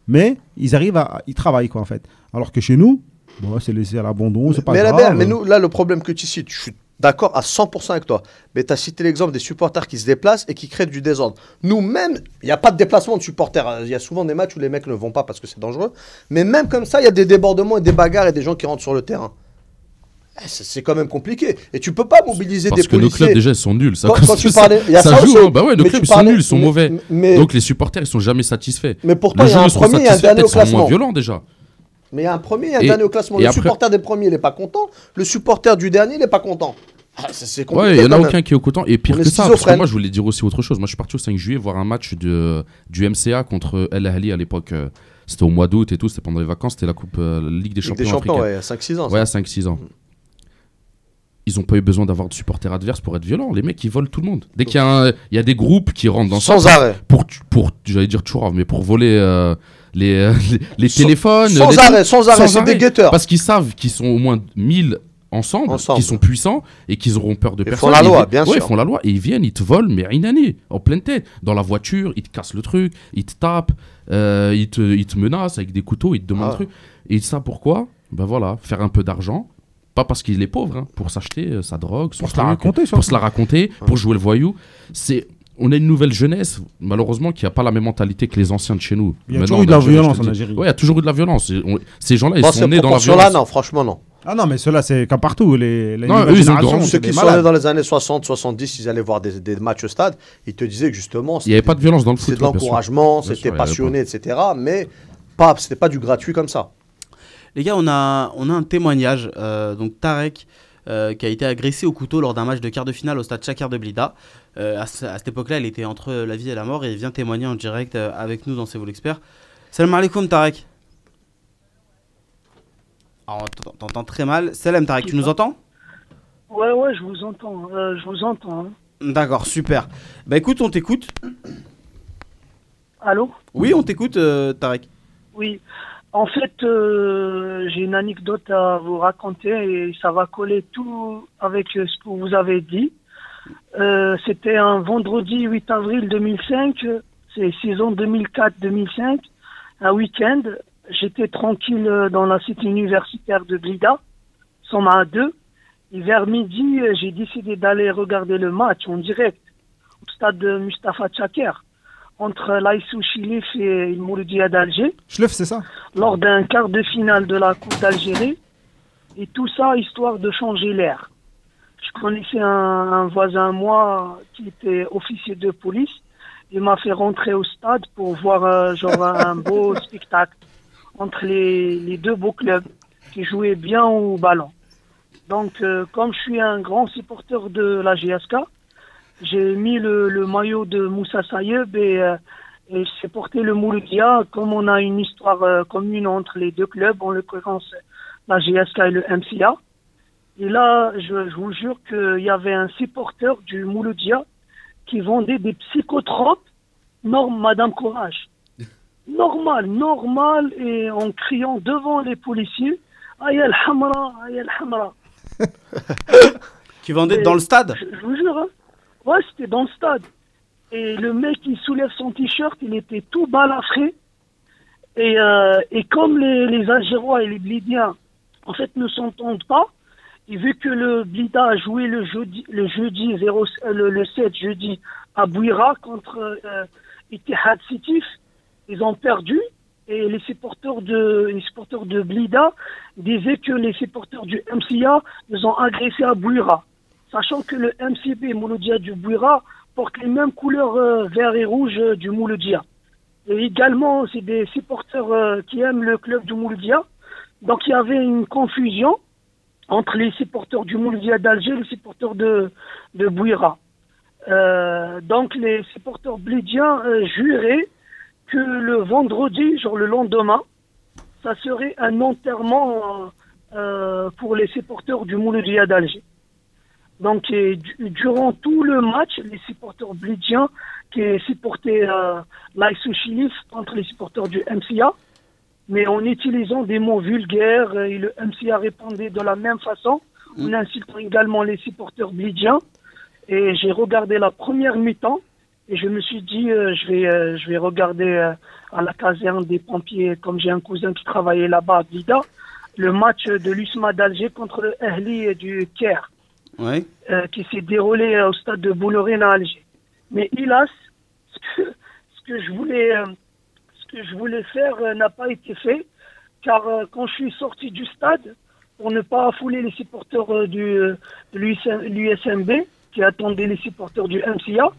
Mais ils arrivent à. Ils travaillent, quoi, en fait. Alors que chez nous, bon, c'est laissé à l'abandon, c'est pas mais, là, grave. mais nous, là, le problème que tu cites, je suis d'accord à 100% avec toi. Mais tu as cité l'exemple des supporters qui se déplacent et qui créent du désordre. Nous-mêmes, il n'y a pas de déplacement de supporters. Il y a souvent des matchs où les mecs ne vont pas parce que c'est dangereux. Mais même comme ça, il y a des débordements et des bagarres et des gens qui rentrent sur le terrain. Eh, C'est quand même compliqué. Et tu peux pas mobiliser Parce des que nos policiers. clubs, déjà, ils sont nuls. Ça, Quand- quand tu ça- parlais- il y a ça ça joue, aussi. hein. Bah ouais, nos Mais clubs, ils sont nuls, ils sont mais- mauvais. mais- Donc les supporters, ils sont jamais satisfaits. Mais pourtant, il y a un ils seront premier et un dernier au ils seront moins violents déjà. Mais il y a un premier et un Et- dernier au classement. Le après- supporter des premiers, il n'est pas content. Le supporter du dernier, il n'est pas content. Ah, c'est- compliqué. Ouais, il y en a aucun qui est au content. Et pire que ça, parce que moi, je voulais dire aussi autre chose. Moi, je suis parti au 5 juillet voir un match de, du MCA contre El Ahly à l'époque. euh, C'était au mois d'août et tout, c'était pendant les vacances, c'était la Coupe euh, la Ligue des Ligue Champions, des champions, ouais, il y a 5-6 ans. ça. Ouais, à 5-6 ans. Ils ont pas eu besoin d'avoir de supporters adverses pour être violents. Les mecs, ils volent tout le monde. Dès qu'il y, a un- il y a des groupes qui rentrent dans Sans ça arrêt. pour, pour j'allais dire toujours, mais pour voler euh, les, euh, *laughs* les, les Sans- téléphones. Sans les arrêt, sans arrêt, c'est des guetteurs. Parce qu'ils savent qu'ils sont au moins 1000 ensemble, Ensemble. qu'ils sont puissants et qu'ils auront peur de Ils personne. font la loi, bien ouais, sûr. ils font la loi et ils viennent, ils te volent, mais inani, en pleine tête. Dans la voiture, ils te cassent le truc, ils te tapent, euh, ils, te, ils te menacent avec des couteaux, ils te demandent Ah. des trucs. Et ça pourquoi? Ben voilà, faire un peu d'argent. Pas parce qu'il est pauvre, hein, pour s'acheter euh, sa drogue, Pour se la truc, raconter, pour se la raconter, pour jouer le voyou. C'est on a une nouvelle jeunesse, malheureusement, qui n'a pas la même mentalité que les anciens de chez nous. Il y a Maintenant, toujours eu de la violence en. Algérie. Ouais, il y a toujours eu de la violence. On- ces gens-là, ils sont nés dans la violence. non, franchement, non. Ah non, mais ceux-là, c'est comme partout. Les, les Non, eux, ils ont Ceux qui sont nés dans les années 60, 70, ils allaient voir des, des matchs au stade. Ils te disaient que justement, Il n'y avait pas de violence dans le c'était foot. de bien sûr. l'encouragement, c'était passionné, etc. Mais pas, c'était pas du gratuit comme ça. Les gars, on a, on a un témoignage. euh, donc Tarek, euh, qui a été agressé au couteau lors d'un match de quart de finale au stade Chakar de Blida. Euh, à, ce- à cette époque-là, il était entre la vie et la mort et vient témoigner en direct euh, avec nous dans C'est vous l'expert. Salam alaikum Tarek. Alors, t'entends très mal. Salam Tarek, tu nous entends? Ouais, ouais, je vous entends. euh, je vous entends. hein. D'accord, super. Bah écoute, on t'écoute. Allô? Oui, on t'écoute euh, Tarek. Oui. En fait, euh, j'ai une anecdote à vous raconter et ça va coller tout avec euh, ce que vous avez dit. Euh, C'était un vendredi 8 avril 2005, euh, c'est saison 2004-2005, un week-end. J'étais tranquille dans la cité universitaire de Blida, Soma 2. Et vers midi, j'ai décidé d'aller regarder le match en direct au stade de Mustafa Tchaker entre l'Aïsou Chilif et le Mouloudia d'Alger Schleff, c'est ça? Lors d'un quart de finale de la Coupe d'Algérie. Et tout ça, histoire de changer l'air. Je connaissais un, un voisin moi qui était officier de police. Il m'a fait rentrer au stade pour voir euh, genre un beau *laughs* spectacle entre les, les deux beaux clubs qui jouaient bien au ballon. Donc, euh, comme je suis un grand supporter de la GSK, j'ai mis le, le maillot de Moussa Sayeb et, euh, et j'ai porté le Mouloudia. Comme on a une histoire euh, commune entre les deux clubs, en l'occurrence la GSK et le MCA. Et là, je, je vous jure qu'il y avait un supporter du Mouloudia qui vendait des psychotropes normes Madame Courage. *laughs* Normal, normal, et en criant devant les policiers, Aïe al-Hamra, aïe al-Hamra. Qui *laughs* vendait dans le stade Je, je vous jure, hein. Ouais, c'était dans le stade. Et le mec, il soulève son t-shirt, il était tout balafré. Et, euh, et comme les, Algérois et les Blidiens, en fait, ne s'entendent pas, et vu que le Blida a joué le jeudi, le jeudi 0, euh, le, le 7 jeudi à Bouira contre euh, Sétif, ils ont perdu. Et les supporters de, les supporters de Blida disaient que les supporters du MCA les ont agressés à Bouira sachant que le MCB Mouloudia du Bouira porte les mêmes couleurs euh, vert et rouge euh, du Mouloudia. Et également, c'est des supporters euh, qui aiment le club du Mouloudia. Donc il y avait une confusion entre les supporters du Mouloudia d'Alger et les supporters de, Bouira. Donc les supporters blidiens euh, juraient que le vendredi, genre le lendemain, ça serait un enterrement pour les supporters du Mouloudia d'Alger. Donc, et durant tout le match, les supporters blidiens qui supportaient euh, l'Aïsou contre les supporters du MCA, mais en utilisant des mots vulgaires, euh, et le MCA répondait de la même façon, en insultant également les supporters blidiens. Et j'ai regardé la première mi-temps, et je me suis dit, euh, je vais, euh, je vais regarder euh, à la caserne des pompiers, comme j'ai un cousin qui travaillait là-bas à Blida, le match de l'USMA d'Alger contre le Ahli du Caire Euh, qui s'est déroulé euh, au stade de Boulogne à Alger. Mais hélas, *laughs* ce que, je voulais, euh, ce que je voulais faire n'a pas été fait, car quand je suis sorti du stade, pour ne pas affouler les supporters du, de l'USMB, qui attendaient les supporters du MCA,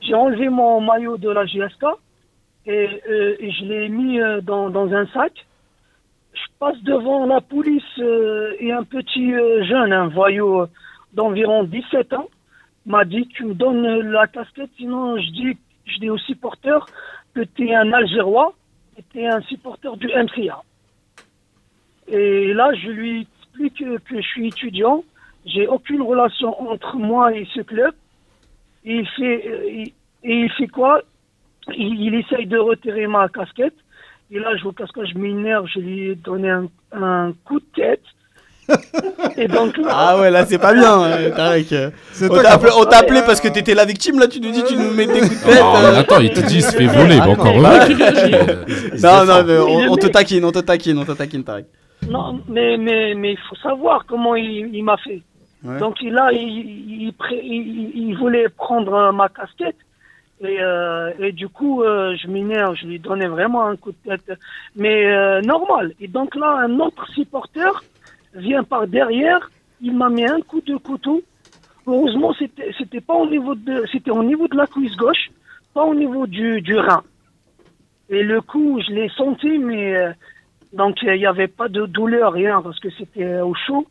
j'ai enlevé mon maillot de la GSK et, je l'ai mis dans, un sac. Je passe devant la police et un petit jeune, un voyou d'environ 17 ans, m'a dit tu me donnes euh, la casquette, sinon je dis, je dis aux supporters que tu es un Algérois et tu es un supporter du MCA. Et là, je lui explique que, je suis étudiant, j'ai aucune relation entre moi et ce club. Et il fait, euh, il- fait quoi? Il, essaye de retirer ma casquette. Et là, je vois casque, je m'énerve, je lui ai donné un coup de tête. *laughs* et donc là, Ah ouais, là c'est pas bien, euh, Tarek. On t'a qui appelé, as- on t'a appelé parce que t'étais la victime, là tu nous dis tu nous mets des coups de tête. Non, mais euh. attends, il te dit il se fait voler. Bon, encore heureux qu'il réagit. Non, non, mais Mais on, te taquine, on te taquine, on te taquine, Tarek. non, mais mais mais il faut savoir comment il, il m'a fait. Ouais. Donc là, il, il, pré- il- il voulait prendre ma casquette. Et, euh, et du coup, euh, je m'énerve, je lui donnais vraiment un coup de tête, mais euh, normal. Et donc là, un autre supporter vient par derrière, il m'a mis un coup de couteau. Heureusement, c'était c'était pas au niveau de c'était au niveau de la cuisse gauche, pas au niveau du, du rein. Et le coup, je l'ai senti, mais euh, donc il n'y avait pas de douleur, rien, parce que c'était au chaud.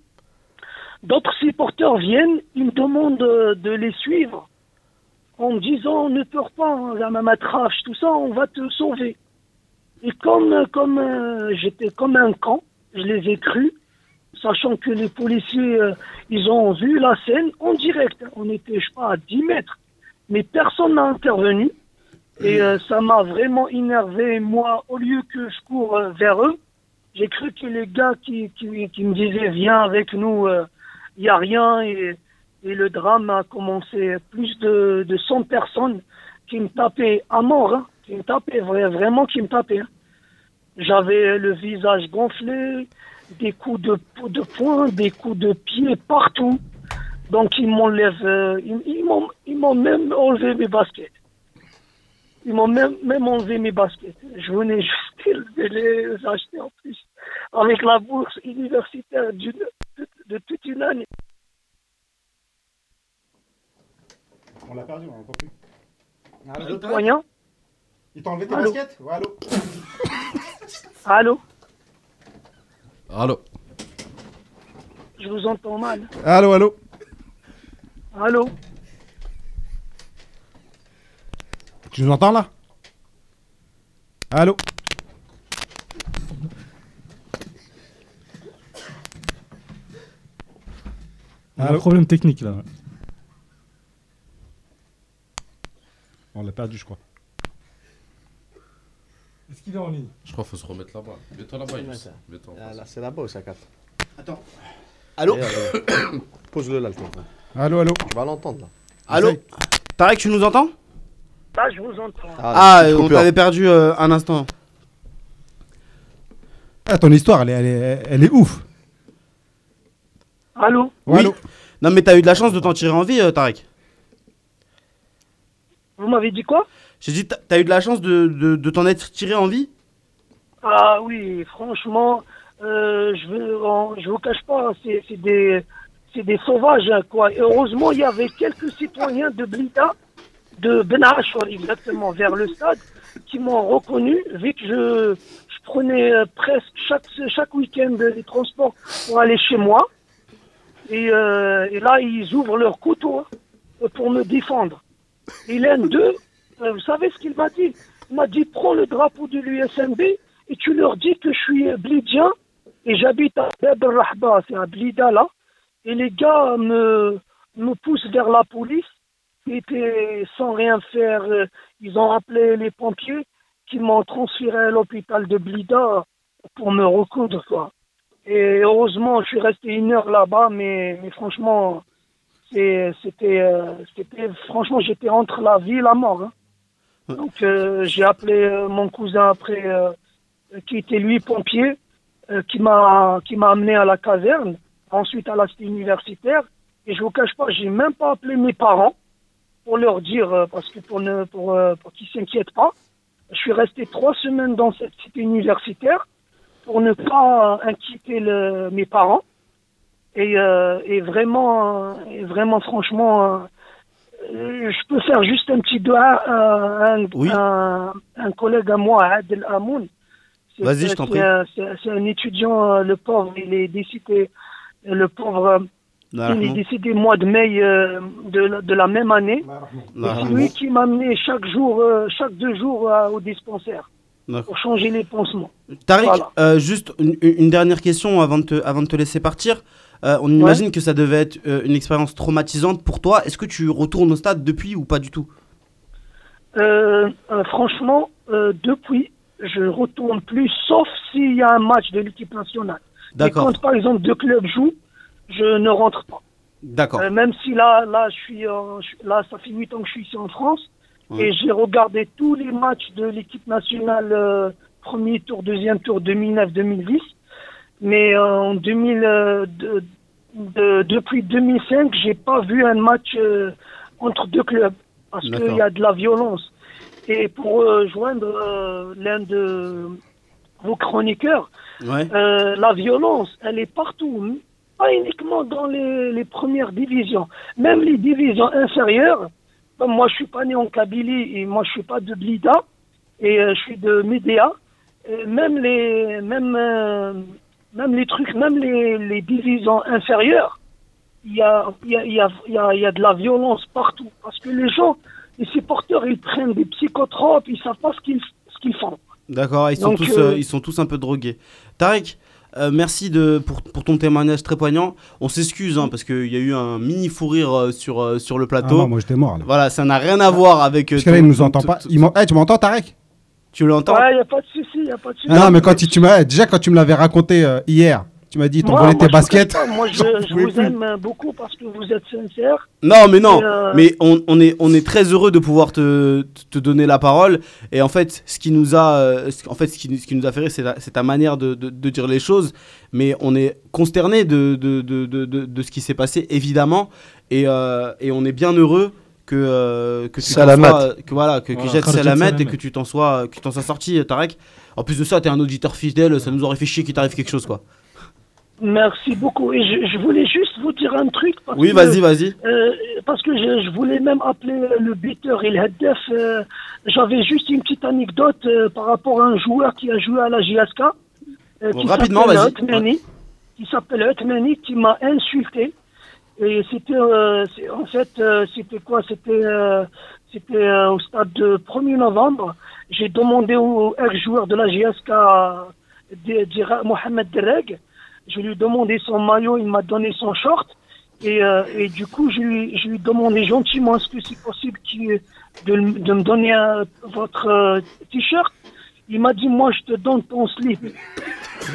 D'autres supporters viennent, ils me demandent de les suivre en me disant ne pleure pas, hein, la matrache, tout ça, on va te sauver. Et comme, comme euh, j'étais comme un camp, je les ai crus, sachant que les policiers, euh, ils ont vu la scène en direct. On était, je sais pas, à 10 mètres. Mais personne n'a intervenu. Et euh, ça m'a vraiment énervé. Moi, au lieu que je cours euh, vers eux, j'ai cru que les gars qui, me disaient viens avec nous, il n'y a rien. Et, le drame a commencé. Plus de, de 100 personnes qui me tapaient à mort. hein, qui me tapaient, vra- vraiment qui me tapaient. hein. J'avais le visage gonflé, des coups de, de poing, des coups de pied partout. Donc ils m'enlèvent, euh, ils, ils m'ont, ils m'ont même enlevé mes baskets. Ils m'ont même, même enlevé mes baskets. Je venais juste de les acheter en plus avec la bourse universitaire de, de toute une année. On l'a perdu, on l'entend plus. Le moyen. Il t'a enlevé tes Allô baskets? Ouais, allô Allô Allô Je vous entends mal. Allô, allô Allô Tu nous entends là? Allô On a un Allô problème technique là. On l'a perdu, je crois. Est-ce qu'il est en ligne Je crois qu'il faut se remettre là-bas. Mets-toi là-bas, Youssef. Mets-toi en Ah, face. là, c'est là-bas où ça capte. Attends. Allô *coughs* Pose-le là, le téléphone. Allô, allô Tu vas l'entendre là. Allô Tarek, tu nous entends Là, je vous entends. Ah, petite on coupure. t'avait perdu euh, un instant. Ah, ton histoire, elle est, elle est, elle est ouf. Allô Ouais, allô Non, mais t'as eu de la chance de t'en tirer en vie, euh, Tarek. Vous m'avez dit quoi? J'ai dit, t'as- eu de la chance de, de, de t'en être tiré en vie? Ah oui, franchement, euh, je ne vous cache pas, c'est des, des sauvages, quoi. Heureusement, il y avait quelques citoyens de Blida, de Ben Achour, exactement, vers le stade, qui m'ont reconnu, vu que je, je prenais euh, presque chaque, chaque week-end les transports pour aller chez moi. Et, euh, là, ils ouvrent leur couteau pour me défendre. L'un d'eux, euh, vous savez ce qu'il m'a dit Il m'a dit prends le drapeau de l'USMB et tu leur dis que je suis blidien et j'habite à Bab Rahba, c'est à Blida là. Et les gars me, me poussent vers la police. Ils étaient sans rien faire. euh, Ils ont appelé les pompiers qui m'ont transféré à l'hôpital de Blida pour me recoudre quoi. Et heureusement, je suis resté une heure là-bas, mais, mais franchement, c'était, euh, franchement, j'étais entre la vie et la mort. hein. Donc, euh, j'ai appelé euh, mon cousin après, euh, qui était lui pompier, qui m'a, qui m'a amené à la caserne, ensuite à la cité universitaire. Et je vous cache pas, j'ai même pas appelé mes parents pour leur dire, parce que pour ne, pour, pour qu'ils s'inquiètent pas. Je suis resté trois semaines dans cette cité universitaire pour ne pas inquiéter le- mes parents. Et, euh, et vraiment, et vraiment, franchement, je peux faire juste un petit doigt à un, Oui. un, un collègue à moi, Adel Amoun. Vas-y, je t'en prie. C'est un étudiant, euh, le pauvre, il est décédé, euh, le pauvre, euh, il est décédé mois de mai euh, de, la- de la même année. C'est lui qui m'a amené chaque jour, euh, chaque deux jours euh, au dispensaire pour changer les pansements. Tariq, Voilà. euh, juste une, une dernière question avant de te, avant de te laisser partir. Euh, on imagine que ça devait être euh, une expérience traumatisante pour toi. Est-ce que tu retournes au stade depuis ou pas du tout? Euh, euh, franchement, depuis, je retourne plus, sauf s'il y a un match de l'équipe nationale. D'accord. quand par exemple deux clubs jouent, je ne rentre pas. D'accord. Même si là, là, je suis, là, ça fait huit ans que je suis ici en France Ouais. et j'ai regardé tous les matchs de l'équipe nationale, premier tour, deuxième tour, 2009-2010. Mais euh, en 2000, euh, de- de- depuis 2005, j'ai pas vu un match euh, entre deux clubs parce qu'il y a de la violence. Et pour joindre euh, l'un de vos chroniqueurs, Ouais. Euh, la violence, elle est partout, pas uniquement dans les, les premières divisions, même les divisions inférieures. Comme moi, je suis pas né en Kabylie et moi, je suis pas de Blida et euh, je suis de Médéa. Et même les, même, euh, même les trucs, même les, les divisions inférieures, il y a, il y, a, il y, a, il y, a, il y a de la violence partout parce que les gens, les supporters, ils prennent des psychotropes, ils savent pas ce qu'ils ce qu'ils font. D'accord, ils, sont Donc, tous, euh, ils sont tous un peu drogués. Tarek, euh, merci de, pour, pour ton témoignage très poignant. On s'excuse hein, parce qu'il y a eu un mini fou rire euh, sur, euh, sur le Ah plateau. non, moi j'étais mort là. Voilà, ça n'a rien à voir avec. euh, Parce que là, ton- il nous entend ton- pas. ton- Il m'en- Eh, tu m'entends, Tarek? Tu l'entends Ouais, il n'y a pas de souci, il n'y a pas de souci. Ah non, mais quand tu, tu m'as déjà quand tu me l'avais raconté euh, hier, tu m'as dit t'as Moi, volé tes baskets. Moi, *laughs* je, vous plus. aime beaucoup parce que vous êtes sincère. Non, mais non. Euh, Mais on, on est, on est très heureux de pouvoir te, te donner la parole. Et en fait, ce qui nous a, euh, en fait, ce qui, ce qui nous a fait rire, c'est ta, manière de, de- de dire les choses. Mais on est consterné de, de, de, de, de- de ce qui s'est passé, évidemment. Et, euh, et on est bien heureux que, euh, que tu sois- que voilà, que, que Voilà, jette Salamat et que tu t'en sois, que tu t'en sois sorti, Tarek. En plus de ça, t'es un auditeur fidèle. Ça nous aurait fait chier qu'il t'arrive quelque chose, quoi. Merci beaucoup. Et je, je voulais juste vous dire un truc. Parce Oui, vas-y, vas-y. euh, parce que je, je voulais même appeler le buteur et le head-def. euh, J'avais juste une petite anecdote euh, par rapport à un joueur qui a joué à la JSK. euh, Bon, rapidement, vas-y. Qui s'appelle Otmani, qui m'a insulté. Et c'était, euh, en fait, euh, c'était quoi? C'était euh, c'était au stade de 1er novembre. J'ai demandé au ex-joueur de la Dira- Mohamed Dereg, je lui ai demandé son maillot, il m'a donné son short. Et, euh, et du coup, je lui, je lui ai demandé gentiment est-ce que c'est possible de, de me donner un- votre euh, t-shirt? Il m'a dit moi, je te donne ton slip. *laughs*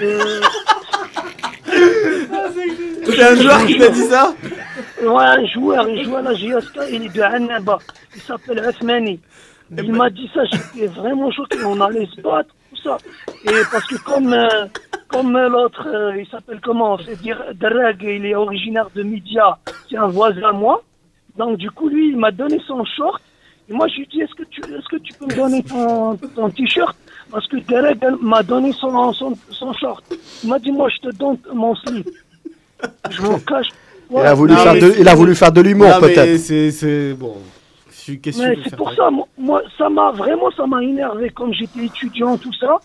Euh, C'est un joueur qui t'a dit ça Ouais, un joueur, il joue à la JSK, il est de Annaba. Il s'appelle Othmani. Il m'a dit ça, j'étais vraiment choqué. On allait se battre, tout ça. Et parce que comme, euh, comme euh, l'autre, euh, il s'appelle comment? C'est dire Drag, il est originaire de Midia, c'est un voisin à moi. Donc du coup, lui, il m'a donné son short. Et moi, je lui ai dit, est-ce que tu, est-ce que tu peux me donner ton, ton t-shirt? Parce que Derek m'a donné son, son, son short. Il m'a dit, moi, je te donne mon slip. Je m'en cache. Il a voulu, Non, faire, de, il a voulu faire de l'humour, peut-être. c'est, c'est bon. C'est pour ça, moi, ça m'a vraiment, ça m'a énervé comme j'étais étudiant, tout ça.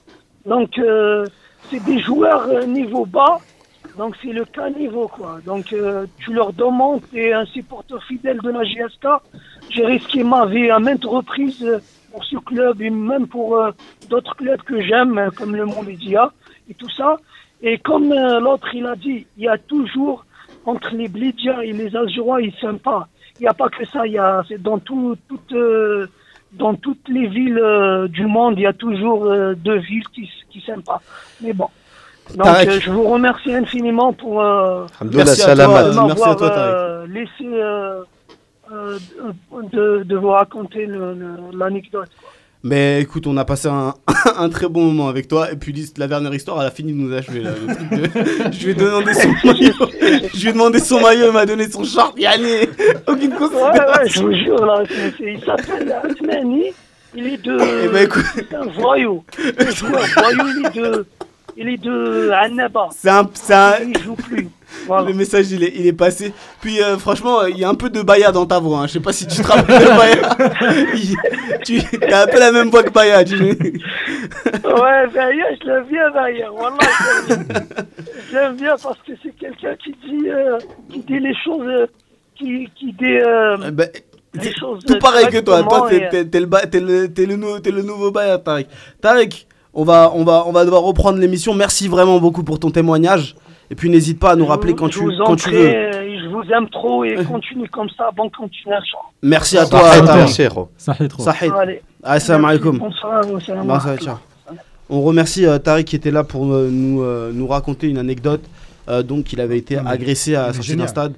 Donc, euh, c'est des joueurs euh, niveau bas, donc c'est le cas niveau, quoi. Donc, euh, tu leur demandes, t'es un supporter fidèle de la JSK. J'ai risqué ma vie à maintes reprises pour ce club et même pour euh, d'autres clubs que j'aime, comme le Mondidia et tout ça. Et comme euh, l'autre, il a dit, il y a toujours entre les Blidia et les Algérois, ils s'aiment pas. Il n'y a pas que ça, il y a, c'est dans tout, toutes, euh, dans toutes les villes euh, du monde, il y a toujours euh, deux villes qui, qui s'aiment pas. Mais bon. Donc, euh, je vous remercie infiniment pour euh, Merci à toi. de merci à toi, euh, laissé euh, euh, de, de vous raconter le- le- l'anecdote. Mais écoute, on a passé un, *laughs* un très bon moment avec toi. Et puis la dernière histoire, elle a fini de nous achever. Là, le truc de- *laughs* Je lui ai demandé son maillot. Je lui ai demandé son maillot, il m'a donné son short. Yanné, aucune Ouais, considération. ouais, je vous jure, là, c'est- c'est- il s'appelle Asmani, il est de. Eh ben, écoute. C'est un voyou. *laughs* Un joueur voyou, il est de. Il est de Annaba. C'est un, un- Il joue plus. *laughs* Voilà. Le message, il est, il est passé. Puis euh, franchement, il y a un peu de Baya dans ta voix. Hein. Je sais pas si tu te rappelles de Baya. *laughs* Il- tu as un peu la même voix que Baya. Tu... Ouais, Baya, je l'aime bien, Baya. Wallah, je l'aime bien. parce que c'est quelqu'un qui dit, euh, qui dit les choses, euh, qui, qui dit Eh ben, les choses. tout pareil que toi. Toi, t'es, le, le, le, nouveau Baya, Tarek. Tarek, on va, on, va, on va devoir reprendre l'émission. Merci vraiment beaucoup pour ton témoignage. Et puis n'hésite pas à nous rappeler quand tu, quand tu veux. euh, Je vous aime trop et *laughs* continue comme ça. Bonne continuation. Merci à toi, merci. Sahid. Assalamu alaikum. On remercie euh, Tariq qui était là pour euh, nous, euh, nous raconter une anecdote. Euh, donc, il avait été agressé à la sortie d'un stade.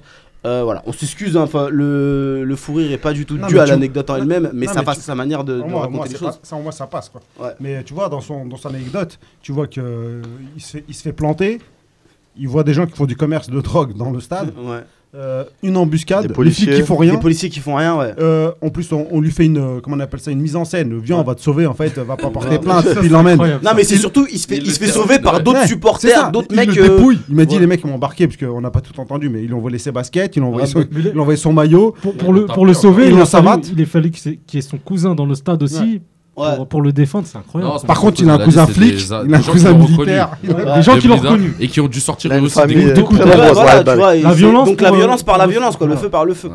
Euh, voilà, on s'excuse, hein, enfin, le, le fou rire est pas du tout Non, dû à tu- l'anecdote en elle-même, mais non, ça mais passe tu- sa manière de, de Moi, raconter moi, les choses. pas- ça, moins, ça passe. Quoi. Ouais. Mais tu vois, dans son, dans son anecdote, tu vois qu'il se, fait, il se fait planter. Il voit des gens qui font du commerce de drogue dans le stade. *laughs* Ouais. Euh, une embuscade, Des les policiers. flics qui font rien. Les policiers qui font rien, ouais. Euh, en plus, on, on lui fait une, euh, comment on appelle ça, une mise en scène. Viens, on va te sauver, en fait, va pas porter plainte, Ça, il l'emmène. Non, mais c'est surtout, il se fait, Il il se fait sauver par d'autres Ouais, supporters, d'autres Il mecs. le euh. Il m'a dit ouais. les mecs ont embarqué parce qu'on n'a pas tout entendu, mais ils lui ont volé ses baskets, ils lui ont envoyé, son, mais ils les- lui ont envoyé son maillot. Pour, pour le, pour le sauver, il, Il a en fallu, ait son cousin dans le stade aussi Ouais. pour, pour le défendre, c'est incroyable. Non, Par contre, il a un cousin flic, des- il a un cousin militaire. Des gens qui l'ont reconnu. Et qui ont dû sortir eux aussi des coups bah, La violence Donc la euh, violence par la violence, quoi. Le feu par le feu.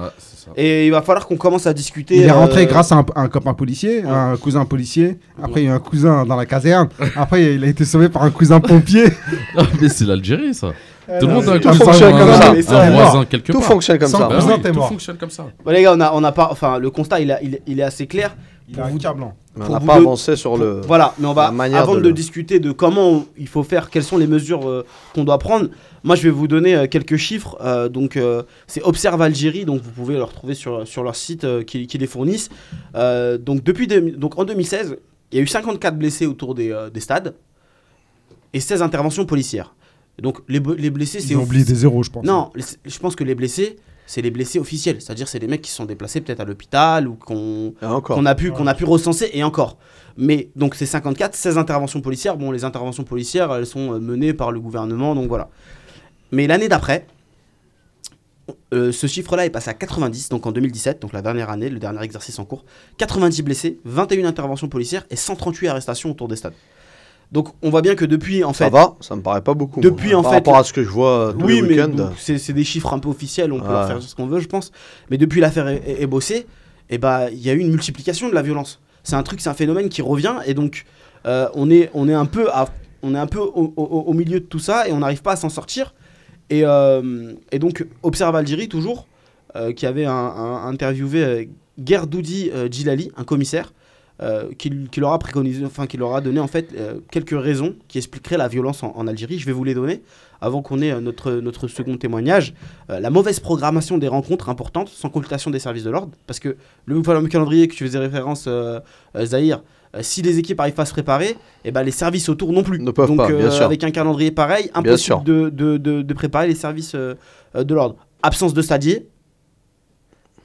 Et il va falloir qu'on commence à discuter. Il est rentré euh, grâce à un, copain policier, un cousin policier. Après, il y a un cousin dans la caserne. Après, il a été sauvé par un cousin pompier. *laughs* Mais c'est l'Algérie, ça. Tout le monde a un tout cousin, fonctionne un- comme ça. un Mais ça, voisin quelque Tout part. fonctionne comme ça. Tout fonctionne comme ça. Bon, les gars, on a, on a pas. Enfin, le constat, il est assez clair. Il a un câblant. Mais on Pour n'a vous pas avancé sur le. Voilà, mais on va, la manière avant de de, le- discuter de comment on- il faut faire, quelles sont les mesures euh, qu'on doit prendre, moi je vais vous donner euh, quelques chiffres. euh, donc euh, c'est Observe Algérie, donc vous pouvez le retrouver sur, sur leur site euh, qui, qui les fournissent. Euh, donc, depuis donc en 2016, il y a eu 54 blessés autour des, euh, des stades et 16 interventions policières. Donc les, blessés, c'est Ils ont oublié des zéros, je pense. Non, les- je pense que les blessés, c'est les blessés officiels, c'est-à-dire c'est les mecs qui sont déplacés peut-être à l'hôpital ou qu'on a pu qu'on a pu recenser et encore. Mais donc c'est 54, 16 interventions policières. Bon, les interventions policières, elles sont euh, menées par le gouvernement, donc voilà. Mais l'année d'après, euh, ce chiffre-là est passé à 90, donc en 2017, donc la dernière année, le dernier exercice en cours. 90 blessés, 21 interventions policières et 138 arrestations autour des stades. Donc on voit bien que depuis, en Ça fait, va, ça me paraît pas beaucoup. Depuis, moi. en Par fait, rapport à ce que je vois euh, tous oui, les mais week-ends. c'est c'est des chiffres un peu officiels, on peut en faire ce qu'on veut, je pense. Mais depuis l'affaire est, bossée, eh ben, il y a eu une multiplication de la violence. C'est un truc, c'est un phénomène qui revient, et donc euh, on, est, on est un peu, à- on est un peu au, au- au milieu de tout ça, et on n'arrive pas à s'en sortir. Et, euh, et donc, Observe Algérie, toujours, euh, qui avait un, un- interviewé Gerdoudi Djilali, un commissaire, euh, qui, qui leur a préconisé, enfin qui leur a donné en fait euh, quelques raisons qui expliqueraient la violence en, en Algérie. Je vais vous les donner avant qu'on ait euh, notre, notre second témoignage. Euh, la mauvaise programmation des rencontres importantes sans consultation des services de l'ordre, parce que le fameux calendrier que tu faisais référence, Zahir, si les équipes n'arrivent pas à se préparer, eh ben, les services autour non plus. Ne peuvent Donc pas, bien sûr. avec un calendrier pareil, impossible de, de, de, de préparer les services de l'ordre. Absence de stadier.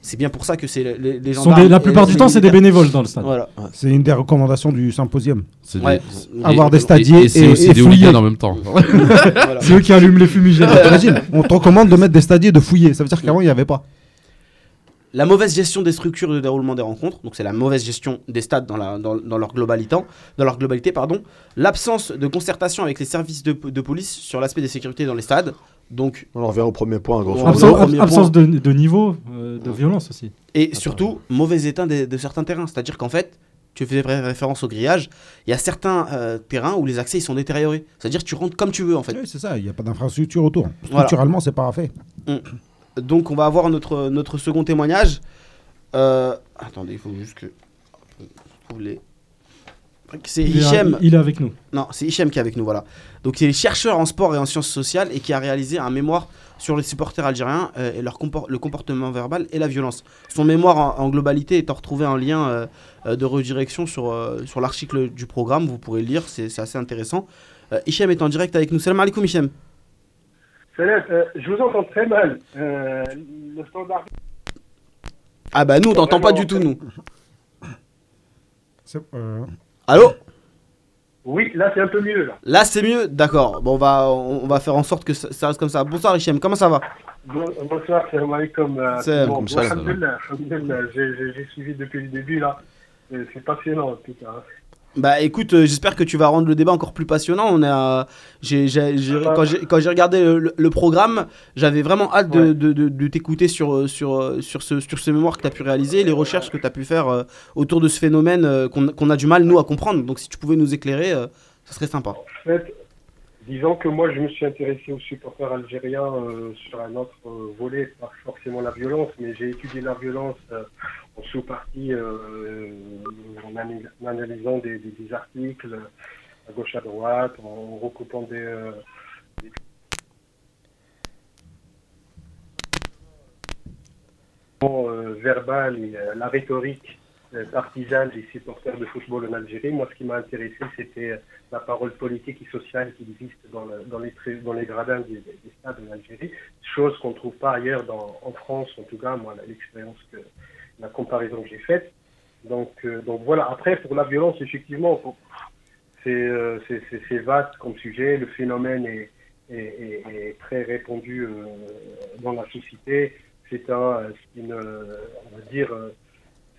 C'est bien pour ça que c'est les, les sont des- la plupart du temps, c'est des bénévoles dans le stade. Voilà. C'est une des recommandations du symposium. C'est Ouais. des- Avoir et- des stadiers et, et c'est et- aussi et des hooligans en même temps. *laughs* Voilà. C'est eux qui allument les fumigènes. T'imagines On te recommande de mettre des stadiers de fouiller. Ça veut dire qu'avant, il n'y avait pas. La mauvaise gestion des structures de déroulement des rencontres, donc c'est la mauvaise gestion des stades dans, la, dans, dans leur globalité, dans leur globalité pardon. L'absence de concertation avec les services de, de police sur l'aspect des sécurités dans les stades, donc On en revient au premier point, grosso Absence, premier absence de, de niveau, euh, de violence aussi. et surtout mauvais état de certains terrains, c'est-à-dire qu'en fait tu faisais ré- référence au grillage, il y a certains euh, terrains où les accès ils sont détériorés, c'est-à-dire que tu rentres comme tu veux en fait. Oui, c'est ça. Il n'y a pas d'infrastructure autour. Voilà. Structurellement, c'est pas fait. Donc on va avoir notre, notre second témoignage. Euh, attendez, il faut juste que je trouve les. C'est Il Hichem. il est avec nous. Non, c'est Hichem qui est avec nous, voilà. Donc, il est chercheur en sport et en sciences sociales et qui a réalisé un mémoire sur les supporters algériens euh, et leur compor- le comportement verbal et la violence. Son mémoire en, en globalité est à retrouver un lien euh, euh, de redirection sur, euh, sur l'article du programme. Vous pourrez le lire, c'est assez intéressant. Euh, Hichem est en direct avec nous. Salam alaikum, Hichem. Salam, euh, je vous entends très mal. Euh, le standard. Ah, bah, nous, on t'entend pas du tout, nous. C'est- euh, Allô Oui, là c'est un peu mieux. Là. Là, c'est mieux D'accord. Bon, on va, on, va faire en sorte que ça, ça reste comme ça. Bonsoir, Hichem. Comment ça va Bon, bonsoir, salam alaikum. euh, Salam, bon, j'ai- suivi depuis le début là. Euh, C'est passionnant en tout cas. Bah écoute, euh, j'espère que tu vas rendre le débat encore plus passionnant. On a, j'ai, j'ai- j'ai- Ah. quand j'ai quand j'ai regardé le, le programme, j'avais vraiment hâte de, Ouais. de, de- de t'écouter sur, euh, sur, euh, sur, ce, sur ce mémoire que tu as pu réaliser, les recherches que tu as pu faire euh, autour de ce phénomène euh, qu'on qu'on a du mal, nous, à comprendre. Donc si tu pouvais nous éclairer, ça serait sympa. En fait, disons que moi je me suis intéressé aux supporters algériens euh, sur un autre euh, volet, pas forcément la violence, mais j'ai étudié la violence euh, en sous-partie en, ana- en analysant des, articles à gauche à droite, en recoupant des. des- euh, verbal et la rhétorique euh, partisane des supporters de football en Algérie. Moi, ce qui m'a intéressé, c'était la parole politique et sociale qui existe dans, le- dans, les, dans les gradins des, des stades en Algérie, chose qu'on ne trouve pas ailleurs en France, en tout cas, moi, l'expérience que la comparaison que j'ai faite. Donc, euh, voilà. Après, pour la violence, effectivement, c'est euh, vaste comme sujet. Le phénomène est, très répandu euh, dans la société. C'est un, une, euh, on va dire, euh,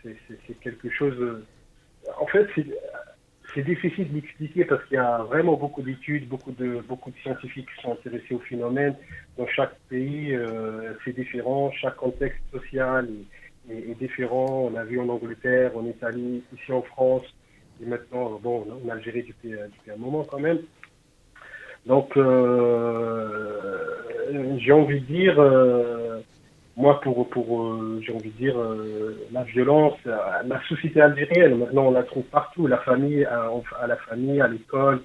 c'est quelque chose. euh, en fait, c'est difficile d'expliquer parce qu'il y a vraiment beaucoup d'études, beaucoup de beaucoup de scientifiques qui sont intéressés au phénomène. Dans chaque pays, euh, c'est différent. Chaque contexte social est, différent. On a vu en Angleterre, en Italie, ici en France, et maintenant, bon, en Algérie depuis, euh, depuis un moment quand même. Donc, j'ai envie de dire, moi, pour, pour euh, j'ai envie de dire, euh, la violence, euh, la société algérienne, maintenant, on la trouve partout, la famille, à, à la famille, à l'école,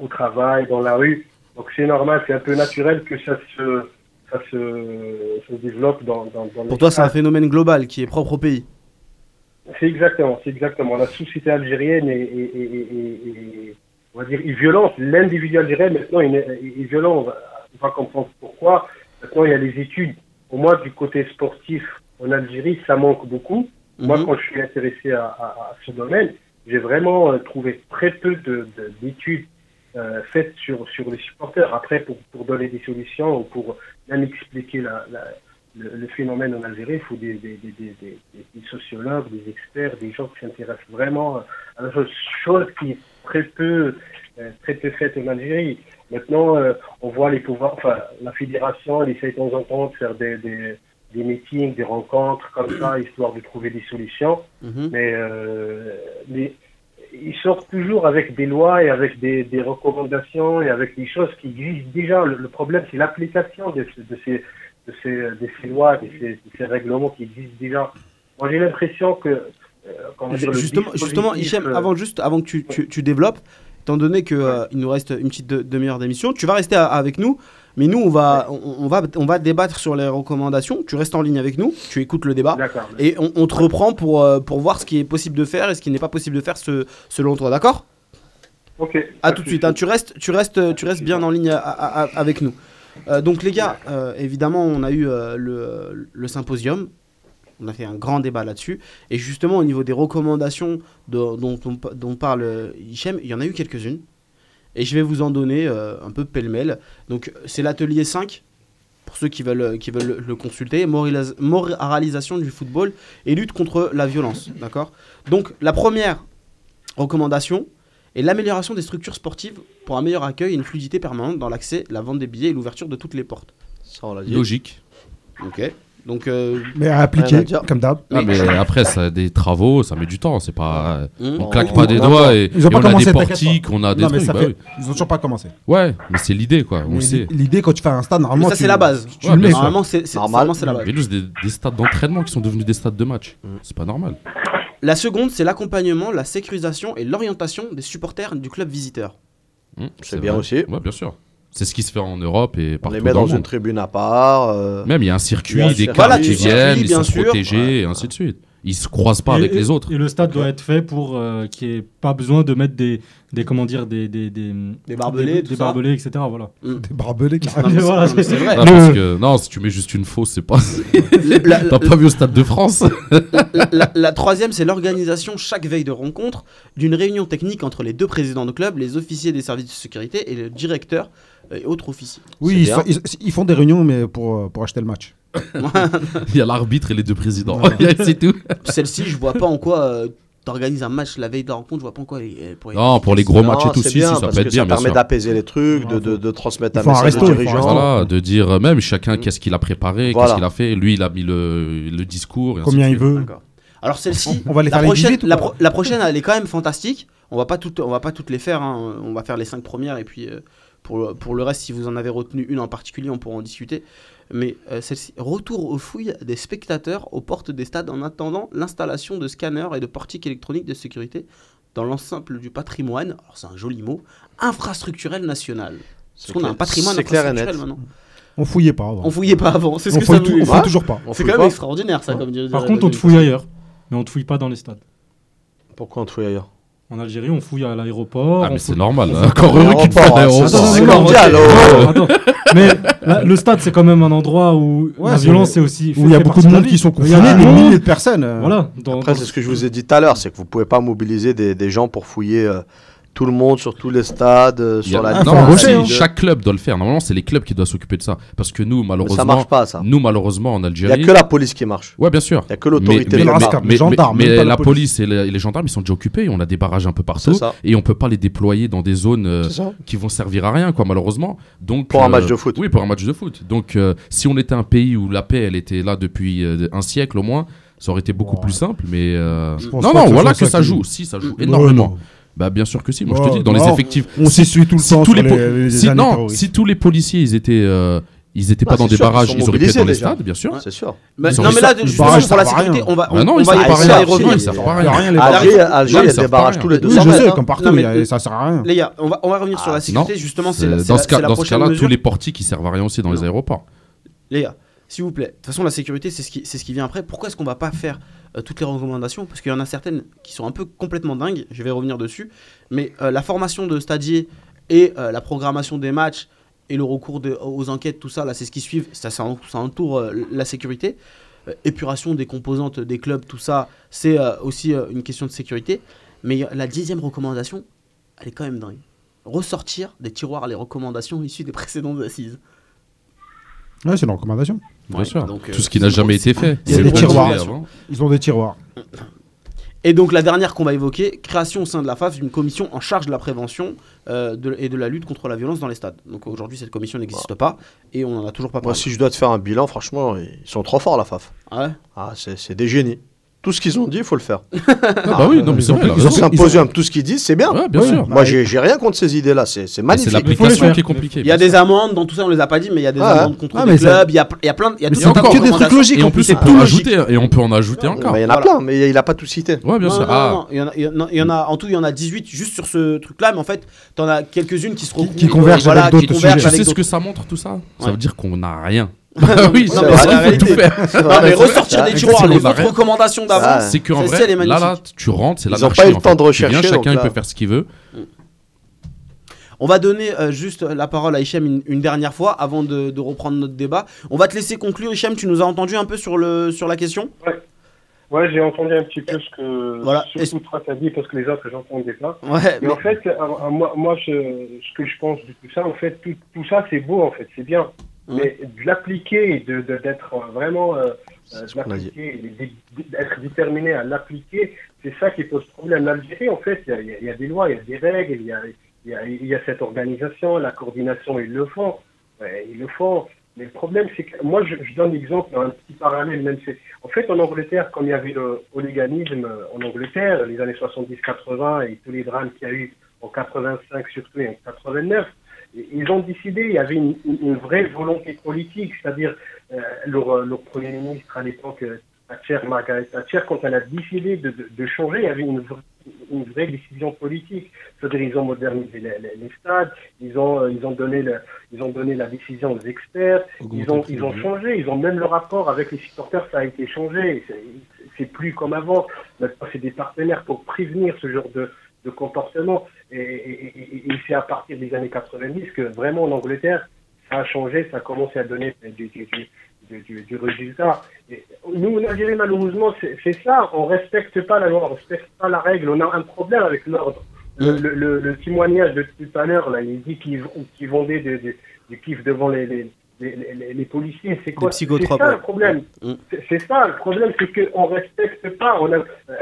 au travail, dans la rue. Donc, c'est normal, c'est un peu naturel que ça se, ça se, se développe dans, dans, dans Pour toi, c'est un phénomène global qui est propre au pays. c'est exactement, c'est exactement. La société algérienne est, est- est- on va dire, est violente. L'individu algérien, maintenant, il est, violent. On va comprendre pourquoi. Maintenant, il y a les études. Au moins, du côté sportif, en Algérie, ça manque beaucoup. Moi, Mhm. quand je suis intéressé à, à- à ce domaine, j'ai vraiment euh, trouvé très peu de- de- d'études euh, faites sur, sur les supporters. Après, pour, pour donner des solutions ou pour même expliquer la, la- le, le phénomène en Algérie, il faut des, des, des, des, des- des sociologues, des experts, des gens qui s'intéressent vraiment à la chose, chose qui est très peu, euh, très peu faite en Algérie. Maintenant, euh, on voit les pouvoirs, enfin, la fédération, elle essaie de temps en temps de faire des, des, des meetings, des rencontres comme ça, histoire de trouver des solutions. Mhm. Mais euh, les- ils sortent toujours avec des lois et avec des, des recommandations et avec des choses qui existent déjà. Le, le problème, c'est l'application de, ce- de ces, de, ces, de ces lois, de ces, règlements qui existent déjà. Moi, j'ai l'impression que. euh, Justement, justement Hichem, avant, juste, avant que tu, tu, tu développes, étant donné qu'il nous reste une petite de- demi-heure d'émission, tu vas rester à- avec nous, mais nous, on va, on, on va, on va débattre sur les recommandations. Tu restes en ligne avec nous, tu écoutes le débat, D'accord. et on, on te reprend pour, euh, pour voir ce qui est possible de faire et ce qui n'est pas possible de faire ce- selon toi, d'accord? Ok. À tout de suite, hein. tu, restes, tu, restes, tu restes bien en ligne à- à- à- avec nous. Euh, donc les gars, euh, évidemment, on a eu euh, le, le symposium. On a fait un grand débat là-dessus. Et justement, au niveau des recommandations de- dont, on- dont parle euh, Hichem, il y en a eu quelques-unes. Et je vais vous en donner euh, un peu pêle-mêle. Donc, c'est l'atelier 5, pour ceux qui veulent, qui veulent le, le consulter. Moralis- Moralisation du football et lutte contre la violence. D'accord? Donc, la première recommandation est l'amélioration des structures sportives pour un meilleur accueil et une fluidité permanente dans l'accès, la vente des billets et l'ouverture de toutes les portes. Ça, on l'a dit. Logique. Ok. Donc, euh, Mais à appliquer, comme d'hab. Ah, mais après, ça a des travaux, ça met du temps. C'est pas. hmm. On claque pas des doigts et, Ils ont et pas on a commencé, des t'inquiète portiques, on a des non, trucs. bah fait... oui. Ils ont toujours pas commencé. Ouais, mais c'est l'idée quoi. On Mais sait. L'idée, quand tu fais un stade, normalement. ça, c'est la base. Tu Ouais, mets. Normalement, c'est la base. Mais nous, c'est des, des stades d'entraînement qui sont devenus des stades de match. Mm. C'est pas normal. La seconde, c'est l'accompagnement, la sécurisation et l'orientation des supporters du club visiteur. Mm, C'est bien aussi. Ouais, bien sûr. C'est ce qui se fait en Europe et On partout les met dans dans une tribune à part. euh, Même il y a un circuit, Il y a un des circuit. Voilà, qui viennent, ils sont protégés et ainsi de suite. Ils se croisent pas Et- avec et- les autres. Et le stade doit être fait pour euh, qu'il n'y ait pas besoin de mettre des, des comment dire, des, des, des, Des barbelés, des, etc. Voilà. Des barbelés *laughs* Non, c'est- Voilà, non, mais c'est vrai. Parce que, non, si tu mets juste une fausse, c'est pas. *laughs* T'as pas vu au Stade de France *laughs* la, la- la troisième, c'est l'organisation chaque veille de rencontre d'une réunion technique entre les deux présidents de club, les officiers des services de sécurité et le directeur euh, et autres officiers. Oui, ils- ils font des réunions, mais pour, euh, pour acheter le match. *laughs* Il y a l'arbitre et les deux présidents. *laughs* C'est tout. Celle-ci, je vois pas en quoi euh, t'organises un match la veille de la rencontre, je vois pas en quoi elle, elle pourrait. Non, pour les gros matchs et tout, si, ça peut être que bien, ça permet d'apaiser les trucs, de, Ouais, de, de transmettre un message aux dirigeants. Voilà, de dire euh, même chacun Mm. qu'est-ce qu'il a préparé, Voilà. qu'est-ce qu'il a fait. Lui, il a mis le, le discours. et Combien il veut. Alors celle-ci, On va les la faire prochaine, 18 ou la, pas pro- la prochaine, elle est quand même fantastique. On va pas toutes, on va pas toutes les faire. hein. On va faire les cinq premières et puis euh, pour, le- pour le reste, si vous en avez retenu une en particulier, on pourra en discuter. Mais euh, celle-ci, retour aux fouilles des spectateurs aux portes des stades en attendant l'installation de scanners et de portiques électroniques de sécurité dans l'ensemble du patrimoine. Alors c'est un joli mot, infrastructurel national. Parce qu'on a un patrimoine c'est clair et net. infrastructurel maintenant. On fouillait pas avant. On fouillait pas avant. C'est ce On que fouille ça tout- veut on fouille toujours pas. C'est quand pas. même extraordinaire ça, comme dirait Par contre, on te fouille ailleurs. mais on ne te fouille pas dans les stades. Pourquoi on te fouille ailleurs? En Algérie, on fouille à l'aéroport. Ah, mais c'est normal. *laughs* hein. Encore heureux qu'il te fait L'aéroport, l'aéroport. c'est Attends, Mais le stade, c'est quand même un endroit où Ouais, la violence est aussi. Où il y a beaucoup de monde qui sont Il y a des milliers de personnes. euh. Voilà. dans- Après, dans- c'est ce que je vous ai dit tout à l'heure, c'est que vous pouvez pas mobiliser des, des gens pour fouiller euh, tout le monde sur tous les stades, euh, Il sur la non, mais la si, deux. chaque club doit le faire. Normalement, c'est les clubs qui doivent s'occuper de ça. Parce que nous, Mais malheureusement, ça marche pas, ça. nous, malheureusement, en Il Algérie. y a que la police qui marche. Ouais, bien sûr. Il y a que l'autorité Mais- mais- mais- mais, gendarmes, mais la la police et les, et les gendarmes, ils sont déjà occupés. On a des barrages un peu partout. Et on peut pas les déployer dans des zones euh, qui vont servir à rien, quoi, malheureusement. Donc, Pour un euh, match de foot. Oui, pour un match de foot. Donc, euh, si on était un pays où la paix, elle était là depuis euh, un siècle au moins, ça aurait été beaucoup Ouais. plus simple. Mais euh, Je pense non, non, voilà que ça joue. Si, ça joue énormément. Bah, bien sûr que si. Moi, je Ouais, te dis, dans les non, effectifs. On s'essuie tout le si temps tous les, les, les si, non, tous les policiers, ils étaient, euh, ils étaient Bah, pas dans des sûr, ils barrages, ils auraient pu être dans les déjà. stades, bien sûr. C'est sûr. Mais- Ils non, mais là, justement, barrage, pour la sécurité, rien. on va, Bah non, on ils va servent y pas rien. ils servent pas les Ah. Alger, il y a des barrages tous les deux Oui, je sais, comme partout, ça sert à rien. Les gars, on va, on va revenir sur la sécurité, justement, dans ce cas-là, tous les portiques qui servent à rien aussi dans les aéroports. Les gars, s'il vous plaît, de toute façon, la sécurité, c'est ce qui, c'est ce qui vient après. Pourquoi est-ce qu'on va pas faire euh, toutes les recommandations Parce qu'il y en a certaines qui sont un peu complètement dingues, je vais revenir dessus. Mais euh, la formation de stadiers et euh, la programmation des matchs et le recours aux enquêtes, tout ça, là, c'est ce qui suit. Ça, ça, ça entoure la sécurité. Épuration des composantes des clubs, tout ça, c'est aussi une question de sécurité. Mais la dixième recommandation, elle est quand même dingue. Ressortir des tiroirs les recommandations issues des *laughs* précédentes assises. Ouais, c'est une recommandation. Bien Ouais, sûr. donc, euh, Tout ce qui n'a jamais été fait. Il y a C'est des le tiroirs. continuer avant. Ils ont des tiroirs. Et donc la dernière qu'on va évoquer, création au sein de la FAF d'une commission en charge de la prévention euh, de- et de la lutte contre la violence dans les stades. Donc aujourd'hui cette commission n'existe pas et on n'en a toujours pas Moi, parlé. si je dois te faire un bilan, franchement, ils sont trop forts, la FAF. Ah ouais? Ah, c'est des génies. Tout ce qu'ils ont dit, il faut le faire. Ah bah oui, non, mais ils ont ils Ils ont ont symposium, tout ce qu'ils disent, c'est bien. Ouais, bien Oui. sûr. Moi, j'ai j'ai rien contre ces idées-là, c'est c'est Mais C'est magnifique. l'application qui est compliquée. Il y a des amendes dans tout ça, on les a pas dit, mais il y a des amendes contre Ah, ça- clubs, il y a, il y a plein, il y a Mais tout un de que des trucs logiques. Et en plus, on c'est peut ajouter, et on peut en ajouter encore. il y en a plein, mais il a pas tout cité. Ouais, bien sûr. Ah, il y en a- en tout, il y en a 18 juste sur ce truc-là, mais en fait, t'en as quelques-unes qui se regroupent. qui convergent voilà, avec d'autres sujets. Tu sais ce que ça montre tout ça Ça veut dire qu'on n'a rien. Bah oui, *laughs* Non, c'est mais parce c'est la qu'il faut tout faire. Non, mais ressortir des Ouais, tiroirs, les autres recommandations d'avant. Ouais. C'est qu'en vrai, là, là, tu rentres, c'est Ils ont l'anarchie. pas eu le temps de rechercher, donc chacun là- peut faire ce qu'il veut. On va donner euh, juste la parole à Hichem une, une dernière fois avant de, de reprendre notre débat. On va te laisser conclure, Hichem. Tu nous as entendu un peu sur, le, sur la question? Ouais, j'ai entendu un petit peu ce que Voilà. surtout toi t'as dit parce que les autres j'entendais pas. Ouais, Mais mais- en fait, euh, euh, moi, moi je, ce que je pense de tout ça, en fait, tout, tout ça c'est beau en fait, c'est bien. Mais de l'appliquer et de, de- d'être euh, vraiment euh, euh, et d'être déterminé à l'appliquer, c'est ça qui pose problème. L'Algérie, en fait, il y a- y, y des lois, il y a des règles, il y a, il y a, il y a cette organisation, la coordination, ils le font. Ouais, ils le font. Mais le problème, c'est que moi, je, je donne l'exemple, un petit parallèle, même c'est. En fait, en Angleterre, comme il y avait le hooliganisme euh, en Angleterre, les années 70-80 et tous les drames qu'il y a eu en 85 surtout et en 89, et- ils ont décidé, il y avait une, une- vraie volonté politique, c'est-à-dire euh, leur, euh, leur Premier ministre à l'époque, euh, Thatcher, Margaret Thatcher, quand elle a décidé de, de, de changer, il y avait une, vraie- une vraie décision politique. C'est-à-dire ils ont modernisé les, les- les stades, ils ont, euh, ils, ont donné le- ils ont donné la décision aux experts, ils ont, ils ont changé, ils ont même le rapport avec les supporters, ça a été changé. C'est- C'est plus comme avant. Maintenant, c'est des partenaires pour prévenir ce genre de, de comportement. Et, et- et- et c'est à partir des années 90 que vraiment en Angleterre, ça a changé, ça a commencé à donner du, du, résultat. Et nous, en Algérie, malheureusement, c'est c'est ça. On respecte pas la loi, on respecte pas la règle. On a un problème avec l'ordre. Le, le, le- le témoignage de tout à l'heure, là, il dit vendaient de- de- du kiff devant les, les, les, les- les policiers. C'est quoi? C'est psychotropes, ça le problème. Mm. C'est- C'est ça le problème, c'est qu'on respecte pas. Euh,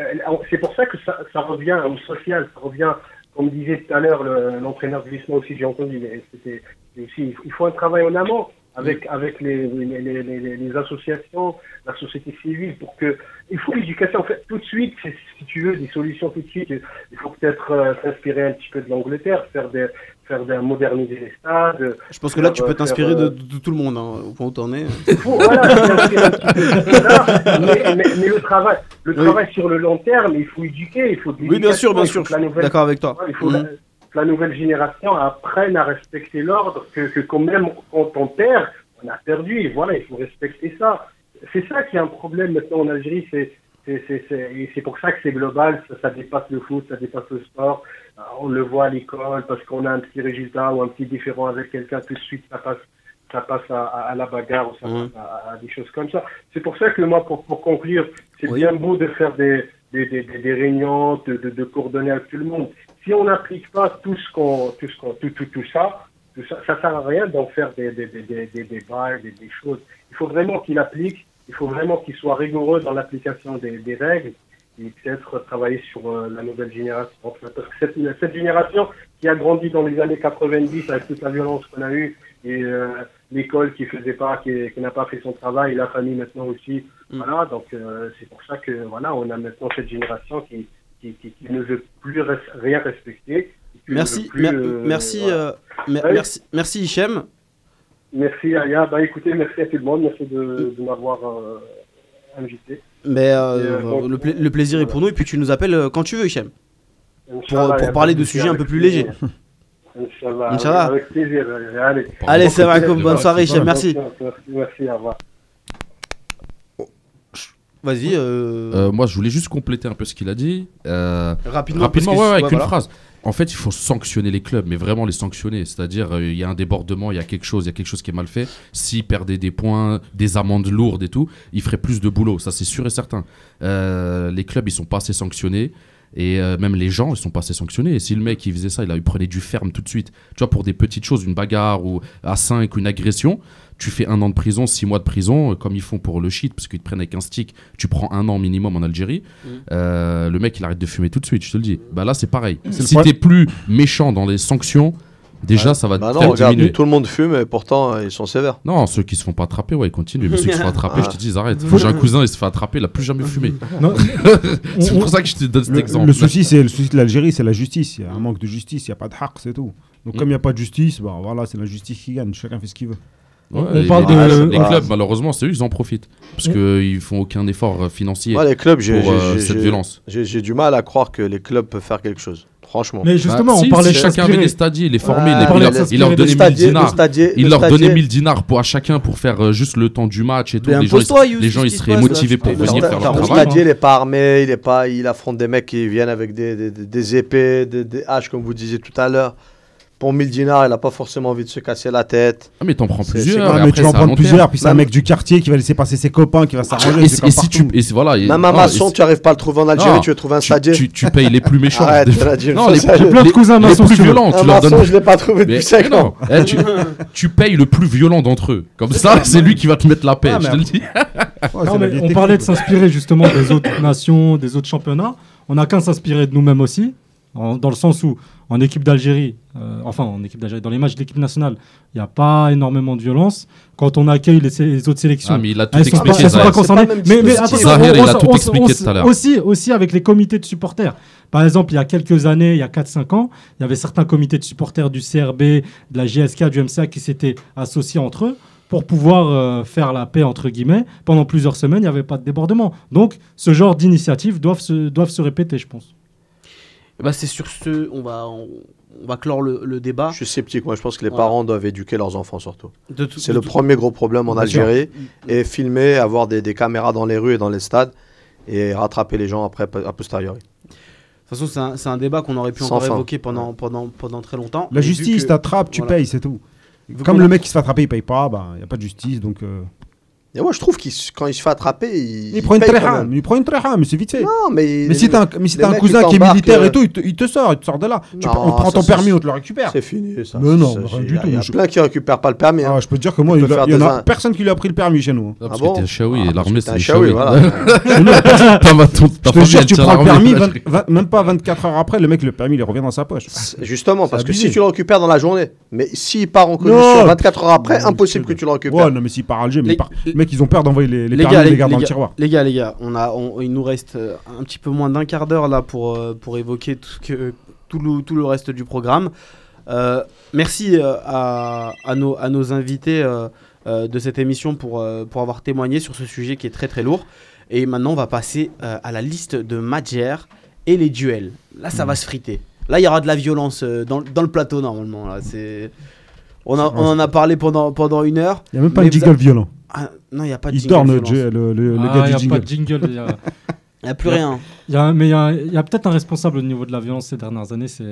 c'est pour ça que ça, ça revient au social, ça revient, comme disait tout à l'heure le- l'entraîneur de l'ISMA aussi, j'ai entendu, mais c'était aussi, il faut un travail en amont avec, avec les, les, les, les- les associations, la société civile, pour que. Il faut l'éducation, en fait, tout de suite, si tu veux, des solutions tout de suite. Il faut peut-être euh, s'inspirer un petit peu de l'Angleterre, faire des, faire moderniser les stades. Je pense que là, tu peux t'inspirer de, euh, de tout le monde, hein, au point où t'en es. *laughs* voilà, *laughs* mais, mais, mais le travail, le Oui. travail sur le long terme, il faut éduquer, il faut Oui, bien sûr, bien sûr. que la nouvelle- D'accord avec toi. Ouais, il faut Mhm. la, nouvelle génération apprenne à respecter l'ordre, que, que quand même quand on perd, on a perdu, et voilà, il faut respecter ça. C'est ça qui est un problème maintenant en Algérie, c'est pour ça que c'est global, ça, ça dépasse le foot, ça dépasse le sport. Euh, On le voit à l'école, parce qu'on a un petit résultat ou un petit différent avec quelqu'un, tout de suite ça passe, ça passe à, à- à la bagarre ou ça Mhm. passe à, à des choses comme ça. C'est pour ça que moi, pour, pour conclure, c'est Oui. bien beau de faire des, des, des, réunions, de, de, de coordonner avec tout le monde. Si on n'applique pas tout ce qu'on, tout ce qu'on, tout, tout, tout ça, tout ça, ça sert à rien d'en faire des, des, des, des, des débats, des, des choses. Il faut vraiment qu'il applique, il faut vraiment qu'il soit rigoureux dans l'application des, des règles et peut-être travailler sur euh, la nouvelle génération. Enfin, Parce que cette, cette génération qui a grandi dans les années 90 avec toute la violence qu'on a eue et euh, l'école qui faisait pas, qui, qui n'a pas fait son travail, la famille maintenant aussi. Mm. Voilà, donc euh, c'est pour ça que voilà, on a maintenant cette génération qui, qui, qui, qui ne veut plus res- rien respecter. qui Merci, plus, mer- euh, merci, voilà. euh, mer- Ouais. merci, merci Hichem. Merci Aya. Bah écoutez, merci à tout le monde, merci de, de m'avoir euh, invité. Mais euh, euh, bon, le, pla- le plaisir est pour nous et puis tu nous appelles euh, quand tu veux Hichem. Pour, parler de sujets un peu plus légers. Inch'Allah, *laughs* Inch'Allah. Avec, plaisir. Allez. Allez, c'est vrai, bonne soirée Hichem, merci. Merci, au revoir. Vas-y. euh, Euh, moi, je voulais juste compléter un peu ce qu'il a dit. Euh, Rapidement, rapidement, ouais, ouais, avec ouais, une voilà. phrase. En fait, il faut sanctionner les clubs, mais vraiment les sanctionner. C'est-à-dire, euh, il y a un débordement, il y a quelque chose, il y a quelque chose qui est mal fait. S'ils perdaient des points, des amendes lourdes et tout, ils feraient plus de boulot. Ça, c'est sûr et certain. Euh, les clubs, ils sont pas assez sanctionnés. Et euh, même les gens, ils sont pas assez sanctionnés. Et si le mec, il faisait ça, il, a, il prenait du ferme tout de suite. Tu vois, pour des petites choses, une bagarre ou à 5 ou une agression, tu fais un an de prison, six mois de prison, euh, comme ils font pour le shit, parce qu'ils te prennent avec un stick, tu prends un an minimum en Algérie. Mm. Euh, le mec, il arrête de fumer tout de suite, je te le dis. Bah là, c'est pareil. Si t'es plus méchant dans les sanctions, déjà, ça va Bah non, regarde, diminuer. tout le monde fume et pourtant euh, ils sont sévères. Non, ceux qui se font pas attraper, ouais, ils continuent. Mais ceux qui se font *laughs* attraper, Ah. je te dis, arrête. Moi, j'ai un cousin, il se fait attraper, il a plus jamais fumé. Non, *laughs* c'est pour ça que je te donne cet Le, exemple. le souci, c'est le souci de l'Algérie, c'est la justice. Il y a un manque de justice, il n'y a pas de haq, c'est tout. Donc, Mm. comme il n'y a pas de justice, bah, voilà, c'est la justice qui gagne. Chacun fait ce qu'il veut. Ouais, on parle les, de- les clubs, malheureusement, c'est eux, ils en profitent. Parce qu'ils font aucun effort euh, financier Moi, les clubs, j'ai pour euh, cette violence. j'ai- du mal à croire que les clubs peuvent faire quelque chose. Franchement. Mais justement, Bah, on si, parlait si chacun avait des stadiers, les formés, Ouais, les- on parlait il, leur, il leur s'inspirer donnait Le 1000 stadier- le dinars. stadier- Il le leur donnait stadier- 1000 dinars pour, à chacun pour faire euh, juste le temps du match et tout. Mais Les gens, les gens, ils seraient motivés pour Le venir faire le leur Le travail. stadier, il est pas armé, il est pas, il affronte des mecs qui viennent avec des, des, des- des épées, des, des haches, comme vous disiez tout à l'heure. Pour 1000 dinars, il a pas forcément envie de se casser la tête. Ah, mais t'en prends plusieurs. Ah, mais après, tu vas en prendre plusieurs, puis c'est un mec du quartier qui va laisser passer ses copains, qui va s'arranger. Et, et si tu, et voilà, et- Même un maçon, tu arrives pas à le trouver en Algérie, Non, tu veux trouver un tu, stadier. tu, tu payes les plus méchants. *laughs* Arrête, Des- *laughs* non, les, les- plein de cousins les maçons, plus tu violents, Un tu leur maçon, donnes. je l'ai pas trouvé depuis 5 mais ans. eh, tu, tu payes le plus violent d'entre eux. Comme ça, c'est lui qui va te mettre la paix, Ah, je te le dis. On parlait de s'inspirer justement des autres nations, des autres championnats. On n'a qu'à s'inspirer de nous-mêmes aussi, en- dans le sens où en équipe d'Algérie, euh, enfin en équipe d'Algérie, dans les matchs d'équipe nationale, il n'y a pas énormément de violence. Quand on accueille les, autres sélections, Ah, mais il a tout elles sont pas, expliqué, sont pas concernées. Pas même Mais, attention, Zahir, on- il a tout on- expliqué on- tout à l'heure. Aussi, aussi avec les comités de supporters. Par exemple, il y a quelques années, il y a 4-5 ans, il y avait certains comités de supporters du CRB, de la GSK, du MCA qui s'étaient associés entre eux pour pouvoir euh, faire la paix, entre guillemets. Pendant plusieurs semaines, il n'y avait pas de débordement. Donc, ce genre d'initiatives doivent se, doivent se répéter, je pense. Ben, c'est sur ce, on va, on, on va clore le, le débat. Je suis sceptique. Moi, je pense que les Voilà. parents doivent éduquer leurs enfants surtout. C'est le tout- premier gros problème en Bien sûr. Algérie. Et filmer, avoir des, des caméras dans les rues et dans les stades et rattraper les gens après a posteriori. De toute façon, c'est un, c'est un débat qu'on aurait pu Sans encore fin. évoquer pendant, pendant, pendant très longtemps. La Et justice, que- t'attrapes, tu voilà. payes, c'est tout. vu Comme le mec qui se fait attraper, il paye pas, bah, il n'y a pas de justice, donc... euh, Et moi, je trouve qu'il quand il se fait attraper, il, Il prend une paye quand tréha, même. il prend une tréha, mais c'est vite fait. Non, mais, Mais si t'as un, mais si un cousin qui qui est militaire euh, et tout, il te, il te sort, il te sort de là. Tu Non, on prend ça, ton permis, on te le récupère. c'est fini. Ça, Mais non, Ça, rien du il tout. Il y a Je- plein qui récupèrent pas le permis. hein. Ah, je peux te dire que moi, il, peux y en a personne qui lui a pris le permis chez nous. Ah, parce Ah bon que t'es un Shawi Ah, et l'armée, c'est un *laughs* *laughs* Je te jure, elle tu prends le permis, là, 20 vingt- même pas 24 heures après, le mec, le permis, il revient dans sa poche. Justement, parce que si tu le récupères dans la journée, mais s'il part en commission 24 heures après, impossible que tu le récupères. Ouais, non, mais s'il part à Alger, mais Ils ont peur d'envoyer les, les gars, les, dans le tiroir. les gars, les gars, on a, on- il nous reste euh, un petit peu moins d'un quart d'heure là pour, euh, pour évoquer tout, ce que, tout, le, tout le reste du programme. Euh, merci à, à, nos, à nos invités euh, de cette émission pour, pour avoir témoigné sur ce sujet qui est très très lourd. Et maintenant, on va passer à la liste de Madjer et les duels. Là, ça va se friter. Là, il y aura de la violence dans, dans le plateau normalement. Là, c'est. On, a- on en a parlé pendant, pendant une heure. Il n'y a même pas un vous jingle a- violent. Ah, non, il n'y a pas de Il jingle dort, le, le, le, le Ah, gars y du a jingle. pas de jingle. y a- *laughs* Il n'y a plus rien. Il y a, mais il y a, il y a peut-être un responsable au niveau de la violence ces dernières années, c'est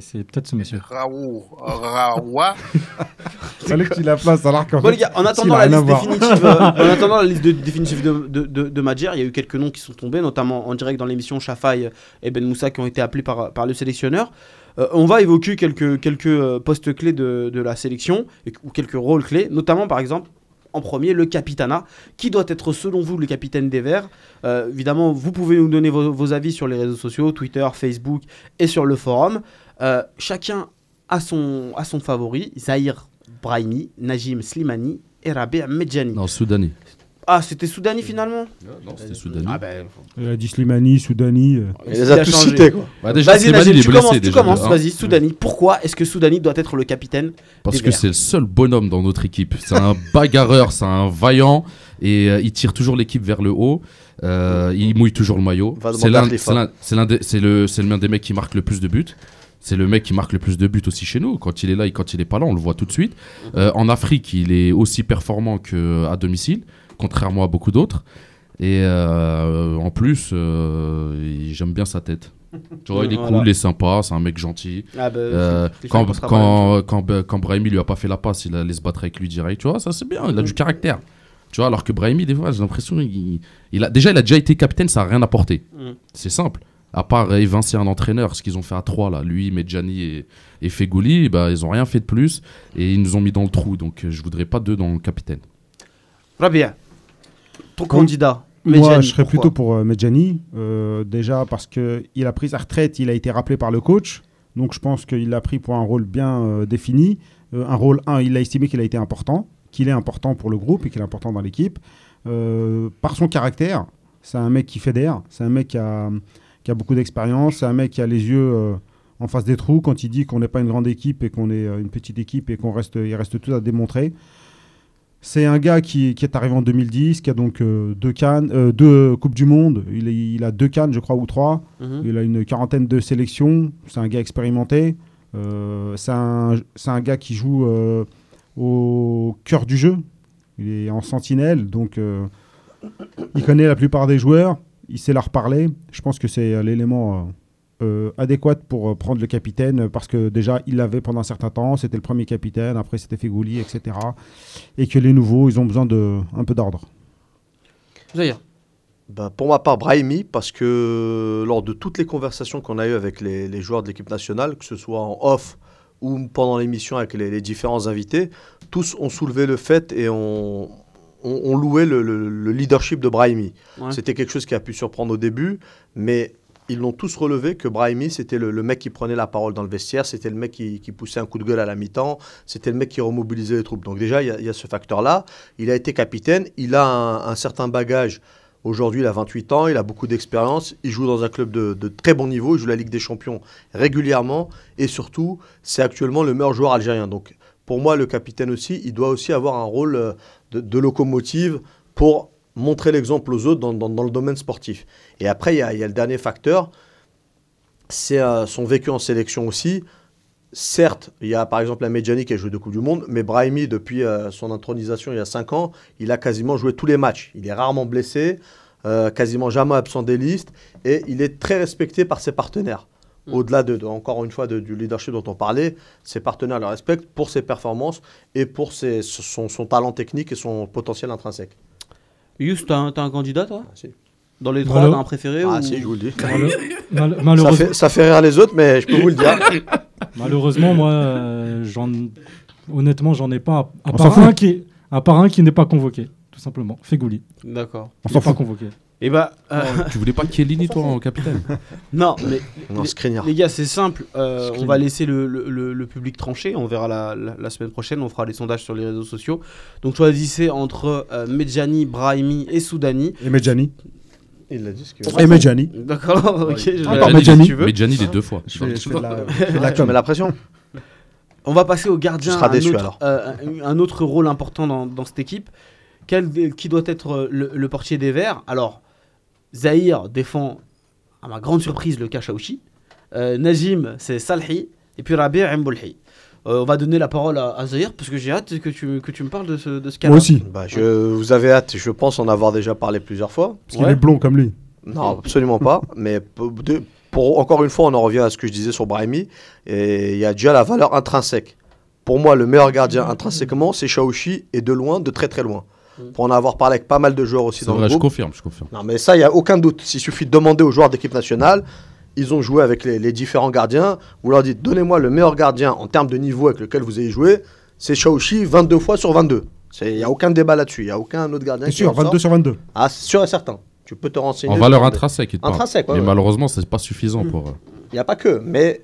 c'est peut-être ce monsieur. Raoult. Raoua. *laughs* Fallait que tu la places alors qu'en Bon, fait, les gars, en s'il attendant, a la liste définitive, euh, *laughs* en attendant la liste de- définitive de, de, de, de Madjer, il y a eu quelques noms qui sont tombés, notamment en direct dans l'émission Chafaï et Ben Moussa qui ont été appelés par, par le sélectionneur. Euh, on va évoquer quelques, quelques euh, postes clés de, de la sélection, ou quelques rôles clés, notamment par exemple, en premier, le capitana. Qui doit être selon vous le capitaine des Verts Euh, Évidemment, vous pouvez nous donner vos, avis sur les réseaux sociaux, Twitter, Facebook et sur le forum. Euh, chacun a son, a son favori, Zahir Brahimi, Najim Slimani et Rabi Medjani. Non, Soudani. Ah, c'était Soudani finalement Non, c'était Soudani. Ah ben, Il a dit Slimani, Soudani. euh. Il les a tous changé. cités, quoi. Bah, déjà, Vas-y, Slimani, il est tu blessé commences, tu déjà. commences, hein. vas-y, Soudani. Pourquoi est-ce que Soudani doit être le capitaine Parce que c'est le seul bonhomme dans notre équipe. C'est un *laughs* bagarreur, c'est un vaillant et euh, il tire toujours l'équipe vers le haut. Euh, il mouille toujours le maillot. C'est l'un- Khalifa. c'est l'un- c'est l'un des- c'est le c'est l'un des mecs qui marque le plus de buts. C'est le mec qui marque le plus de buts aussi chez nous. Quand il est là et quand il est pas là, on le voit tout de suite. Euh, en Afrique, il est aussi performant qu'à domicile, contrairement à beaucoup d'autres. Et euh, en plus, euh, j'aime bien sa tête. Tu vois, il est Voilà. cool, il est sympa, c'est un mec gentil. Ah ben, Euh, quand, quand, quand, quand Brahimi lui a pas fait la passe, il allait se battre avec lui direct. Tu vois, ça c'est bien, il a Mm. du caractère. Tu vois, alors que Brahimi, des fois, j'ai l'impression il, il a déjà il a déjà été capitaine, ça a rien apporté. Mm. C'est simple. À part évincer un entraîneur, ce qu'ils ont fait à trois là, lui, Medjani et, et Fegouli, bah, ils ont rien fait de plus et ils nous ont mis dans le trou. Donc je voudrais pas deux dans le capitaine. Rabia, ton candidat. Moi, Medjani, je serais plutôt pour euh, Medjani. euh, déjà parce qu'il a pris sa retraite, il a été rappelé par le coach. Donc je pense qu'il l'a pris pour un rôle bien euh, défini. Euh, un rôle 1, il a estimé qu'il a été important, qu'il est important pour le groupe et qu'il est important dans l'équipe. Par son caractère, c'est un mec qui fédère, c'est un mec qui a, qui a beaucoup d'expérience, c'est un mec qui a les yeux en face des trous quand il dit qu'on n'est pas une grande équipe et qu'on est une petite équipe et qu'on reste, il reste tout à démontrer. C'est un gars qui, qui est arrivé en 2010, qui a donc euh, deux, cannes, euh, deux Coupes du Monde. Il, est- il a deux cannes, je crois, ou trois. Mhm. Il a une quarantaine de sélections. C'est un gars expérimenté. Euh, c'est un, un gars qui joue au cœur du jeu. Il est en sentinelle, donc il connaît la plupart des joueurs. Il sait leur parler. Je pense que c'est l'élément euh, euh, adéquat pour euh, prendre le capitaine euh, parce que déjà il l'avait pendant un certain temps. C'était le premier capitaine. Après c'était Fegouli, etc. Et que les nouveaux, ils ont besoin de un peu d'ordre. Zahir. Bah, pour ma part, Brahimi, parce que lors de toutes les conversations qu'on a eues avec les, les joueurs de l'équipe nationale, que ce soit en off ou pendant l'émission avec les, les différents invités, tous ont soulevé le fait et ont, ont- ont loué le, le- le leadership de Brahimi. Ouais. C'était quelque chose qui a pu surprendre au début, mais ils l'ont tous relevé que Brahimi, c'était le, mec qui prenait la parole dans le vestiaire, c'était le mec qui, poussait un coup de gueule à la mi-temps, c'était le mec qui remobilisait les troupes. Donc déjà, il y a- ce facteur-là. Il a été capitaine, il a un, certain bagage. Aujourd'hui, il a 28 ans, il a beaucoup d'expérience, il joue dans un club de, très bon niveau, il joue la Ligue des Champions régulièrement, et surtout, c'est actuellement le meilleur joueur algérien. Donc pour moi, le capitaine aussi, il doit aussi avoir un rôle euh, de locomotive pour montrer l'exemple aux autres dans, dans- dans le domaine sportif. Et après, il y a, il y a le dernier facteur, c'est euh, son vécu en sélection aussi. Certes, il y a par exemple la Medjani qui a joué deux Coupes du Monde, mais Brahimi, depuis euh, son intronisation il y a 5 ans, il a quasiment joué tous les matchs. Il est rarement blessé, euh, quasiment jamais absent des listes, et il est très respecté par ses partenaires. Au-delà, de, de- encore une fois, de- du leadership dont on parlait, ses partenaires le respectent pour ses performances et pour ses- son, son talent technique et son potentiel intrinsèque. Yous, t'as un, candidat toi Ah. Dans les trois, t'as un préféré Ah ou... si, je vous le dis. Mal- mal- Ça malheureusement, fait, ça fait rire les autres, mais je peux vous le dire. *laughs* malheureusement, moi, euh, j'en, honnêtement, j'en ai pas. À On part, s'en fout. un qui, à part un qui n'est pas convoqué, tout simplement. Fegouli. D'accord. On s'en pas convoqué. Et bah, euh, tu voulais pas Chiellini toi en capitaine *laughs* non, mais Non, les, les gars, c'est simple. euh, on va laisser le, le- le- le public trancher. On verra la, la- la semaine prochaine. On fera les sondages sur les réseaux sociaux. Donc choisissez entre euh, Medjani, Brahimi et Soudani. Et Medjani. Il l'a dit ce qu'il Et Medjani. D'accord, *laughs* ok. je aller Medjani. si tu veux. Medjani les deux fois. Je fais, je fais de la, de Ah, com. pression On va passer au gardien. Tu seras un déçu, autre, alors. euh, un, autre rôle important dans, dans cette équipe. Quel, qui doit être le, le portier des Verts? Alors, Zahir défend, à ma grande surprise, le Kachaouchi. Euh, Najim, c'est Salhi. Et puis Rabi Mboulhi. Euh, on va donner la parole à, à Zahir parce que j'ai hâte que tu, que tu me parles de ce, de ce cas-là. Moi aussi. bah, je, Vous avez hâte, je pense en avoir déjà parlé plusieurs fois. Parce qu'il Ouais. est blond comme lui. Non, absolument pas. Mais de- pour- encore une fois, on en revient à ce que je disais sur Brahimi. Et il y a déjà la valeur intrinsèque. Pour moi, le meilleur gardien intrinsèquement, c'est Shaoshi et de loin, de très très loin. Pour en avoir parlé avec pas mal de joueurs aussi dans vrai, le je groupe. confirme, je confirme. Non, mais ça, il n'y a aucun doute. S'il suffit de demander aux joueurs d'équipe nationale, ils ont joué avec les, les différents gardiens. Vous leur dites, donnez-moi le meilleur gardien en termes de niveau avec lequel vous avez joué. C'est Shaoshi 22 fois sur 22. C'est- Il n'y a aucun débat là-dessus. Il n'y a aucun autre gardien C'est qui sûr, sort. 22 sur 22. Ah, c'est sûr et certain. Tu peux te renseigner. En valeur intrinsèque, il. Intrinsèque, ouais, Mais ouais. malheureusement, c'est pas suffisant pour. euh, Il n'y a pas que. Mais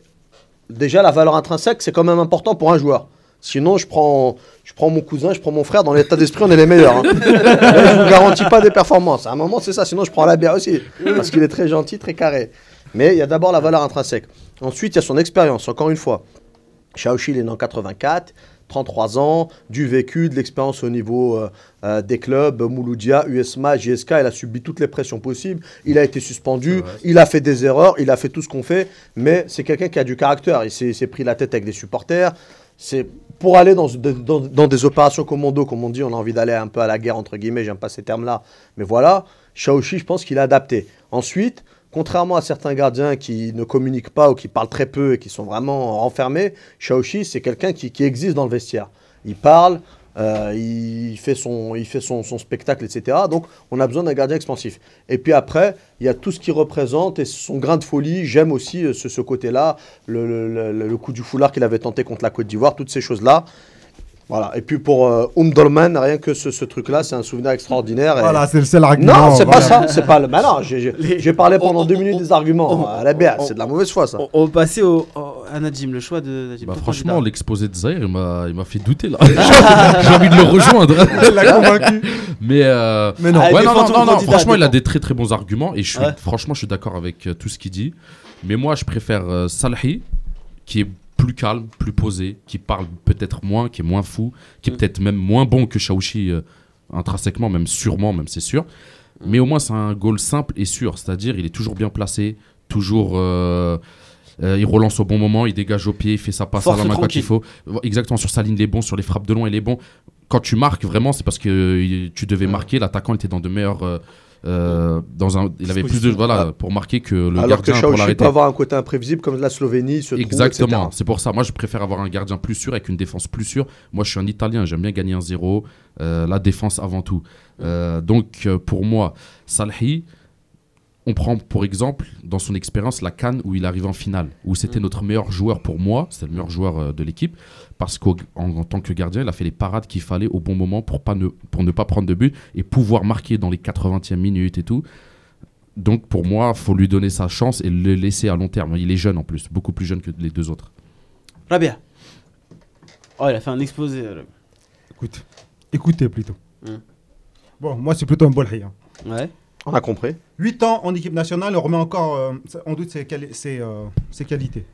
déjà, la valeur intrinsèque, c'est quand même important pour un joueur. Sinon, je prends, je prends mon cousin, je prends mon frère. Dans l'état d'esprit, on est les meilleurs. hein. Là, je vous garantis pas des performances. À un moment, c'est ça. Sinon, je prends la bière aussi. Parce qu'il est très gentil, très carré. Mais il y a d'abord la valeur intrinsèque. Ensuite, il y a son expérience, encore une fois. Shaoshi, il est né en 84. 33 ans, du vécu, de l'expérience au niveau euh, euh, des clubs, Mouloudia, USMA, JSK, il a subi toutes les pressions possibles, il a été suspendu, il a fait des erreurs, il a fait tout ce qu'on fait, mais c'est quelqu'un qui a du caractère, il s'est pris la tête avec des supporters, c'est pour aller dans, des opérations commando, comme on dit, on a envie d'aller un peu à la guerre, entre guillemets, j'aime pas ces termes-là, mais voilà, Shaoshi, je pense qu'il a adapté. Ensuite, contrairement à certains gardiens qui ne communiquent pas ou qui parlent très peu et qui sont vraiment renfermés, Shaoshi, c'est quelqu'un qui existe dans le vestiaire. Il parle, euh, il fait, son, il fait son, spectacle, etc. Donc, on a besoin d'un gardien expansif. Et puis après, il y a tout ce qu'il représente et son grain de folie. J'aime aussi euh, ce, côté-là, le coup du foulard qu'il avait tenté contre la Côte d'Ivoire, toutes ces choses-là. Voilà. Et puis pour euh, Umdolman, rien que ce, ce truc-là, c'est un souvenir extraordinaire. et- Voilà, c'est le seul argument. Non, c'est pas ça. C'est pas le. Mais non, j'ai- j'ai j'ai parlé pendant deux minutes des arguments à la BR. C'est de la mauvaise foi, ça. On, passer au, au- à Najim, le choix de Najim. Bah, franchement, l'exposé de Zahir, il m'a, il m'a fait douter là. *laughs* J'ai envie de le rejoindre. *laughs* Il l'a convaincu. Mais, euh, Mais non. Allez, ouais, non, défends non, ton non, non, candidat, franchement, il a des très très bons arguments et je suis, Ouais. franchement, je suis d'accord avec euh, tout ce qu'il dit. Mais moi, je préfère euh, Salhi, qui est plus calme, plus posé, qui parle peut-être moins, qui est moins fou, qui est Mm. peut-être même moins bon que Shaoshi euh, intrinsèquement, même sûrement, même c'est sûr. Mais au moins, c'est un goal simple et sûr, c'est-à-dire il est toujours bien placé, toujours. euh, euh, il relance au bon moment, il dégage au pied, il fait sa passe Force à la main quand tranquille. il faut. Exactement, sur sa ligne, il est bon, sur les frappes de loin, il est bon. Quand tu marques, vraiment, c'est parce que euh, tu devais marquer. L'attaquant était dans de meilleurs. Euh, dans un, il avait plus de. Voilà, pour marquer que le Alors que gardien pour l'arrêter. peut avoir un côté imprévisible comme la Slovénie se Exactement, c'est pour ça. Moi, je préfère avoir un gardien plus sûr avec une défense plus sûre. Moi, je suis un Italien, j'aime bien gagner un zéro. Euh, la défense avant tout. Euh, donc, pour moi, Salhi, on prend pour exemple, dans son expérience, la Cannes où il arrive en finale, où c'était notre meilleur joueur pour moi, c'était le meilleur joueur de l'équipe, parce qu'en en tant que gardien, il a fait les parades qu'il fallait au bon moment pour, pas ne, pour ne pas prendre de but et pouvoir marquer dans les 80e minutes et tout. Donc, pour moi, faut lui donner sa chance et le laisser à long terme. Il est jeune en plus, beaucoup plus jeune que les deux autres. Rabia. Oh, il a fait un exposé. Écoute, écoutez plutôt. Hmm. Bon, moi, c'est plutôt un bolhi. Hein. Ouais. On a compris. 8 ans en équipe nationale, on remet encore euh, en doute ses, quali- ses, euh, ses qualités.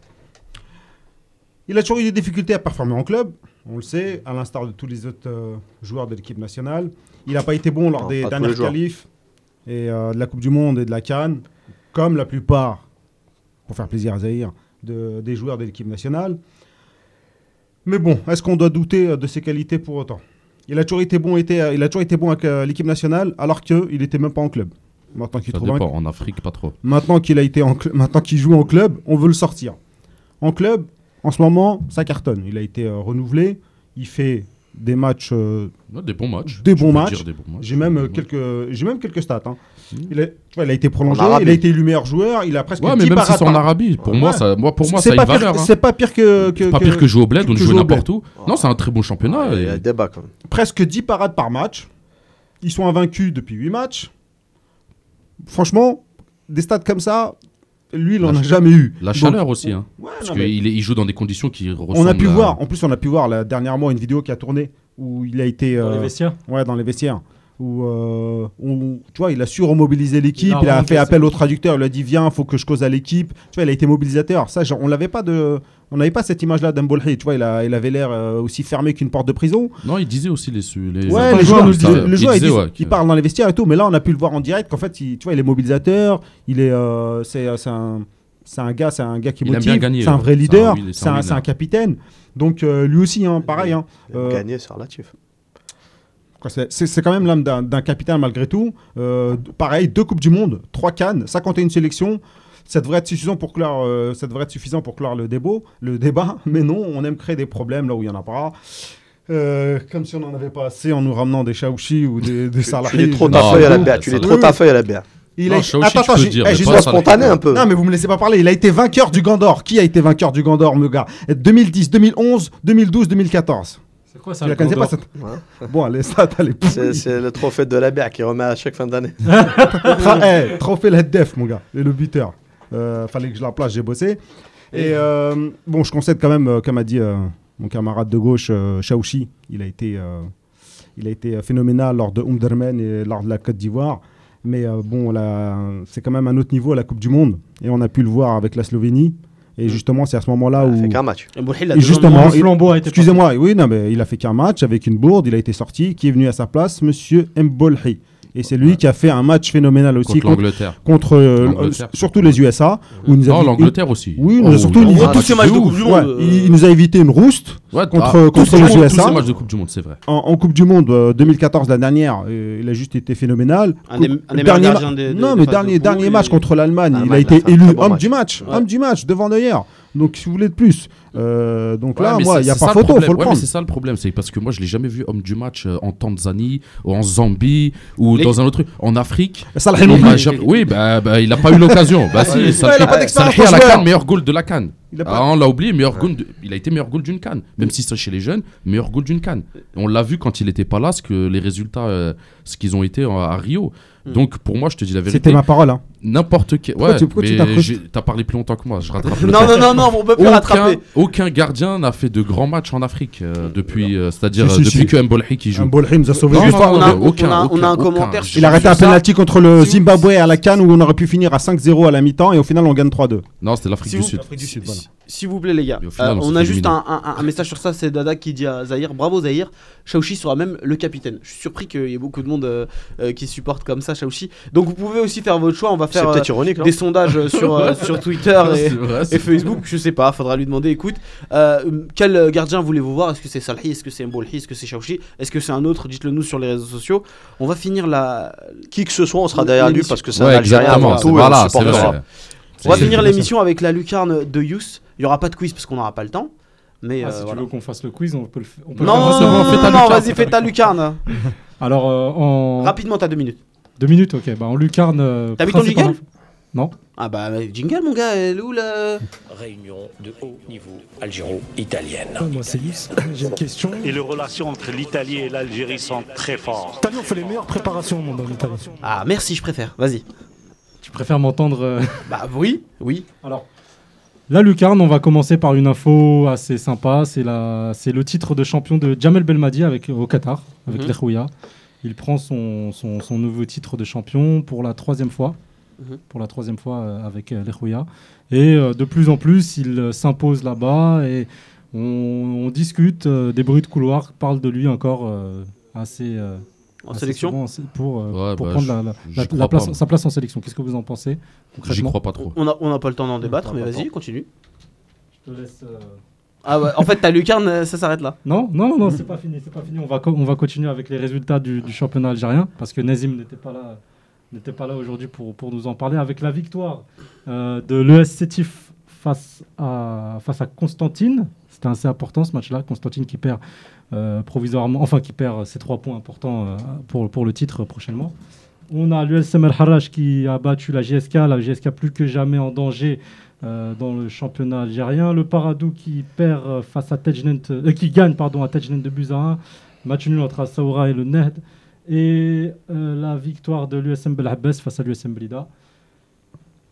Il a toujours eu des difficultés à performer en club, on le sait, à l'instar de tous les autres euh, joueurs de l'équipe nationale. Il n'a pas été bon lors Non, des dernières qualifs et euh, de la Coupe du Monde et de la Cannes, comme la plupart, pour faire plaisir à Zahir, de- des joueurs de l'équipe nationale. Mais bon, est-ce qu'on doit douter euh, de ses qualités pour autant? Il a toujours été bon, été, il a toujours été bon avec euh, l'équipe nationale, alors qu'il n'était même pas en club. Maintenant qu'il un- en Afrique, pas trop. Maintenant qu'il a été en cl- maintenant qu'il joue en club, on veut le sortir. En club, en ce moment, ça cartonne. Il a été euh, renouvelé. Il fait des matchs, euh, Ouais, des bons matchs. des bons matchs. dire des bons matchs. J'ai même euh, quelques, j'ai même quelques stats. hein. Mhm. Il, a, tu vois, il a été prolongé. Il a été élu meilleur joueur. Il a presque. Ouais, mais 10 même si parades c'est en Arabie, pour moi, ça, moi, pour moi, C'est ça a pas une pire- valeur. hein. C'est pas pire que, que- C'est pas que- pire que jouer au bled que ou de jouer n'importe où. Non, c'est un très bon championnat. Il y et- a débat quand même. presque 10 parades par match. Ils sont invaincus depuis 8 matchs. Franchement, des stats comme ça, lui, il La en a jamais eu. La Donc, chaleur aussi, hein. ouais, Parce qu'il il joue dans des conditions qui ressemblent On a pu à- voir, en plus on a pu voir là, dernièrement une vidéo qui a tourné où il a été Dans euh, les vestiaires ouais dans les vestiaires où, euh, où, tu vois il a su remobiliser l'équipe, il a fait appel au traducteur, il a dit viens, faut que je cause à l'équipe. Tu vois, il a été mobilisateur. Ça genre, on l'avait pas de on n'avait pas cette image là d'Ambolhi, tu vois, il, a, il avait l'air euh, aussi fermé qu'une porte de prison. Non, il disait aussi les. les Ouais, les joueurs, nous le disent- le il joueur, il, disait, dit- ouais, il que- parle dans les vestiaires et tout, mais là on a pu le voir en direct qu'en fait, il, tu vois, il est mobilisateur, il est, euh, c'est, c'est un, c'est un gars, c'est un gars qui Il aime motive, bien gagner, c'est un ouais. vrai C'est un leader, c'est un capitaine. Donc euh, lui aussi, hein, pareil. Hein, euh, Gagner, c'est relatif. C'est- C'est c'est quand même l'âme d'un d'un capitaine malgré tout. Euh, pareil, deux Coupes du Monde, trois Cannes, 51 sélections. Ça devrait être suffisant pour clore, euh, ça devrait être suffisant pour clore le, débat, le débat, *laughs* mais non, on aime créer des problèmes là où il n'y en a pas. Euh, comme si on n'en avait pas assez en nous ramenant des Chaouchi ou des, des Salahis. Tu l'es trop je ta ne sais feuille à la. BA, tu l'es trop à la BA. Il Non, a... Attends, attends, j'ai- eh, j'ai- spontané un peu. non, mais vous me laissez pas parler. Il a été vainqueur du Gandor. Qui a été vainqueur du Gandor, me gars? 2010, 2011, 2012, 2014. C'est quoi ça Tu le la connaissais pas cette... Bon, allez, ça, t'as les C'est c'est le trophée de la BA qui remet à chaque fin d'année. *laughs* Tra- eh, trophée la def, mon gars, et le buteur. Euh, fallait que je la place, j'ai bossé. Et euh, bon, je concède quand même, euh, comme a dit euh, mon camarade de gauche, euh, Chaouchi, il a été, euh, il a été euh, phénoménal lors de Umdermen et lors de la Côte d'Ivoire. Mais euh, bon, là, c'est quand même un autre niveau à la Coupe du Monde. Et on a pu le voir avec la Slovénie. Et justement, c'est à ce moment-là Il a où. fait qu'un match. Et justement, Excusez-moi, oui, non, mais il a fait qu'un match avec une bourde, il a été sorti. Qui est venu à sa place Monsieur Mbolhi. Et c'est lui qui a fait un match phénoménal aussi Contre contre, l'Angleterre. contre, euh, L'Angleterre. euh, surtout les USA. Où il nous a Non, vi- l'Angleterre aussi. Oui, il nous a Oh, surtout il- On voit Ah, tous ces matchs de. Coupe du Ouais, Monde. il, il nous a évité une rouste Ouais, contre- ah, les USA. Tous ces matchs de Coupe du Monde, c'est vrai. en, en Coupe du Monde euh, 2014, la dernière. euh, il a juste été phénoménal. Un des- Coupe- un des dernier meilleurs ma- gardiens des- des- Non, mais dernier, de dernier match contre l'Allemagne, il a été élu homme du match. Homme du match, devant d'ailleurs. Donc, si vous voulez de plus. Euh, donc Ouais, là, moi, il n'y a pas photo, faut le Ouais, c'est ça le problème, c'est parce que moi je l'ai jamais vu homme du match euh, en Tanzanie, ou en Zambie, ou Les- dans un autre truc. En Afrique, Salah il non plus. jamais- Oui, bah, bah, il n'a pas eu l'occasion. Bah *laughs* si, Ouais, Salah- il a pas d'expérience Salah à la canne, meilleur goal de la canne. Il a pas- Ah, on l'a oublié, meilleur goal de- il a été meilleur goal d'une canne. Même si c'est chez les jeunes, meilleur goal d'une canne. On l'a vu quand il n'était pas là, ce que les résultats, euh, ce qu'ils ont été à, à Rio. Hmm. Donc pour moi, je te dis la vérité. C'était ma parole. hein. N'importe quel. Pourquoi Ouais, tu- pourquoi tu mais j'ai- t'as parlé plus longtemps que moi. Je rattrape *laughs* le Non, temps. non, non, non, on peut plus aucun, rattraper. aucun gardien n'a fait de grands matchs en Afrique euh, depuis, euh, c'est-à-dire Si, euh, si, depuis si. que Mbolhi qui joue. Un Bolhi nous a sauvé. Non, Juste, non, on, a, on a- on a un aucun. commentaire. J'ai Il a arrêté un sur ça. penalty contre le Si vous- Zimbabwe à la Cannes où on aurait pu finir à 5-0 à la mi-temps et au final on gagne 3-2. Non, c'était l'Afrique Si du vous- Sud. Sud, voilà. Si- S'il vous plaît, les gars, Et au final, euh, on on, s'est a fait juste éliminer. un, un- un message sur ça. C'est Dada qui dit à Zahir Bravo Zahir. Shaoshi sera même le capitaine. Je suis surpris qu'il y ait beaucoup de monde euh, euh, qui supporte comme ça Shaoshi. Donc vous pouvez aussi faire votre choix. On va C'est faire euh, peut-être ironique, des sondages euh, sur, euh, *laughs* sur Twitter et, vrai, Facebook. Je sais pas, faudra lui demander. Écoute, euh, quel gardien voulez-vous voir? Est-ce que c'est Salhi Est-ce que c'est Mbolhi Est-ce que c'est Shaoshi Est-ce que c'est un autre? Dites-le nous sur les réseaux sociaux. On va finir la, Qui que ce soit, on sera derrière lui parce que c'est Ouais, un Algérien avant tout. et on Voilà. On va finir l'émission avec la lucarne de Yous. Il y aura pas de quiz parce qu'on n'aura pas le temps. Mais Ah, euh, si voilà. tu veux qu'on fasse le quiz, on peut le, on faire. non, non, non, fais ta non, lucarne, vas-y, fais ta lucarne. *laughs* Alors, euh, en. Rapidement, t'as deux minutes. Deux minutes, ok. Bah, en lucarne. euh, T'as mis ton principalement- jingle? Non. Ah bah, jingle, mon gars, elle est où là? Réunion de haut niveau algéro-italienne. Moi, c'est Yves. J'ai une question. Et les relations entre l'Italie et l'Algérie sont très fortes. L'Italie, on fait les meilleures préparations au monde en Italie. Ah, merci, je préfère. Vas-y. Tu préfères m'entendre euh, *laughs* Bah oui, oui. Alors, la lucarne, on va commencer par une info assez sympa. C'est la, c'est le titre de champion de Jamel Belmadi avec au Qatar avec Mhm. l'Ekhouya. Il prend son, son, son nouveau titre de champion pour la troisième fois, Mhm. pour la troisième fois euh, avec euh. Et euh, de plus en plus, il euh, s'impose là-bas et on, on discute. euh, des bruits de couloir parlent de lui encore euh, assez. euh, En assez sélection souvent, pour, euh, Ouais, pour bah, prendre la, la- place, pas, sa place en sélection. Qu'est-ce que vous en pensez J'y crois pas trop. On n'a on a pas le temps d'en débattre, mais vas-y, continue. Je te laisse, euh, Ah en fait, ta lucarne, euh, ça s'arrête là. Non, non, non, c'est pas fini, c'est pas fini. On va, on va continuer avec les résultats du, championnat algérien parce que Nazim n'était pas là, n'était pas là aujourd'hui pour, pour nous en parler. Avec la victoire euh, de l'ES Sétif face à, face à Constantine, c'était assez important ce match-là. Constantine qui perd euh, provisoirement, enfin qui perd ses trois points importants pour, pour le titre prochainement. On a l'USM El Harrach qui a battu la GSK, la GSK plus que jamais en danger euh, dans le championnat algérien. Le Paradou qui perd euh, face à Tejnent, euh, qui gagne pardon à Tejnent de buts à 1. Match nul entre Saoura et le Nehd. Et euh, la victoire de l'USM Belhabès face à l'USM Blida.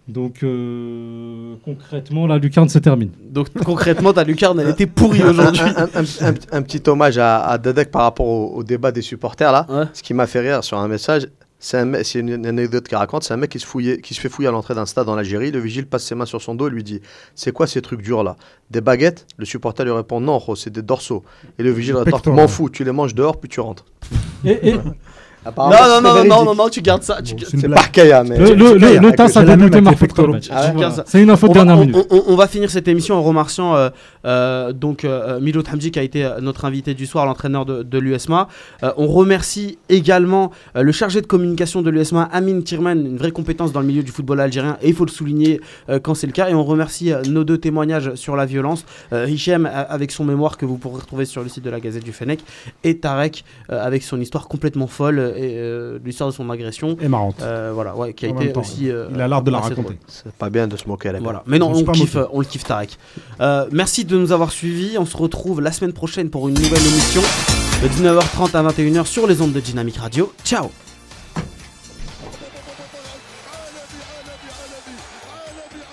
Donc euh, concrètement, la lucarne se termine. Donc concrètement, ta lucarne, elle était pourrie aujourd'hui. Un, un- un- un- un petit hommage à, à Dedek par rapport au, au débat des supporters là. Ouais. Ce qui m'a fait rire sur un message, c'est un mec- c'est une, anecdote qu'il raconte. C'est un mec qui se, fouillait, qui se fait fouiller à l'entrée d'un stade en Algérie. Le vigile passe ses mains sur son dos et lui dit C'est quoi ces trucs durs là Des baguettes? Le supporter lui répond Non, c'est des dorsaux. Et le vigile rétorque. M'en fous, tu les manges dehors puis tu rentres. Et, et- Apparemment, Non, non, non, non, non, non, non, tu gardes ça. tu- c'est pas Kaya, mais. Le, le, le, le TAS a débuté. Match. Ah ouais. Voilà. C'est une info de dernière on- minute. on- on va finir cette émission en remerciant euh, euh, donc euh, Milo Hamdi qui a été notre invité du soir, l'entraîneur de, de l'USMA. Euh, on remercie également euh, le chargé de communication de l'USMA, Amin Tirman, une vraie compétence dans le milieu du football algérien et il faut le souligner euh, quand c'est le cas. Et on remercie euh, nos deux témoignages sur la violence, euh, Hichem euh, avec son mémoire que vous pourrez retrouver sur le site de la Gazette du Fennec et Tarek euh, avec son histoire complètement folle euh, et euh, l'histoire de son agression. Et marrante. Euh, voilà, ouais, qui a En été temps, aussi. euh, il a l'art de la raconter. C'est pas bien de se moquer à la Voilà. Mais non, on pas kiffe, on le kiffe Tarek. Euh, merci de nous avoir suivis. On se retrouve la semaine prochaine pour une nouvelle émission de 19h30 à 21h sur les ondes de Dynamic Radio. Ciao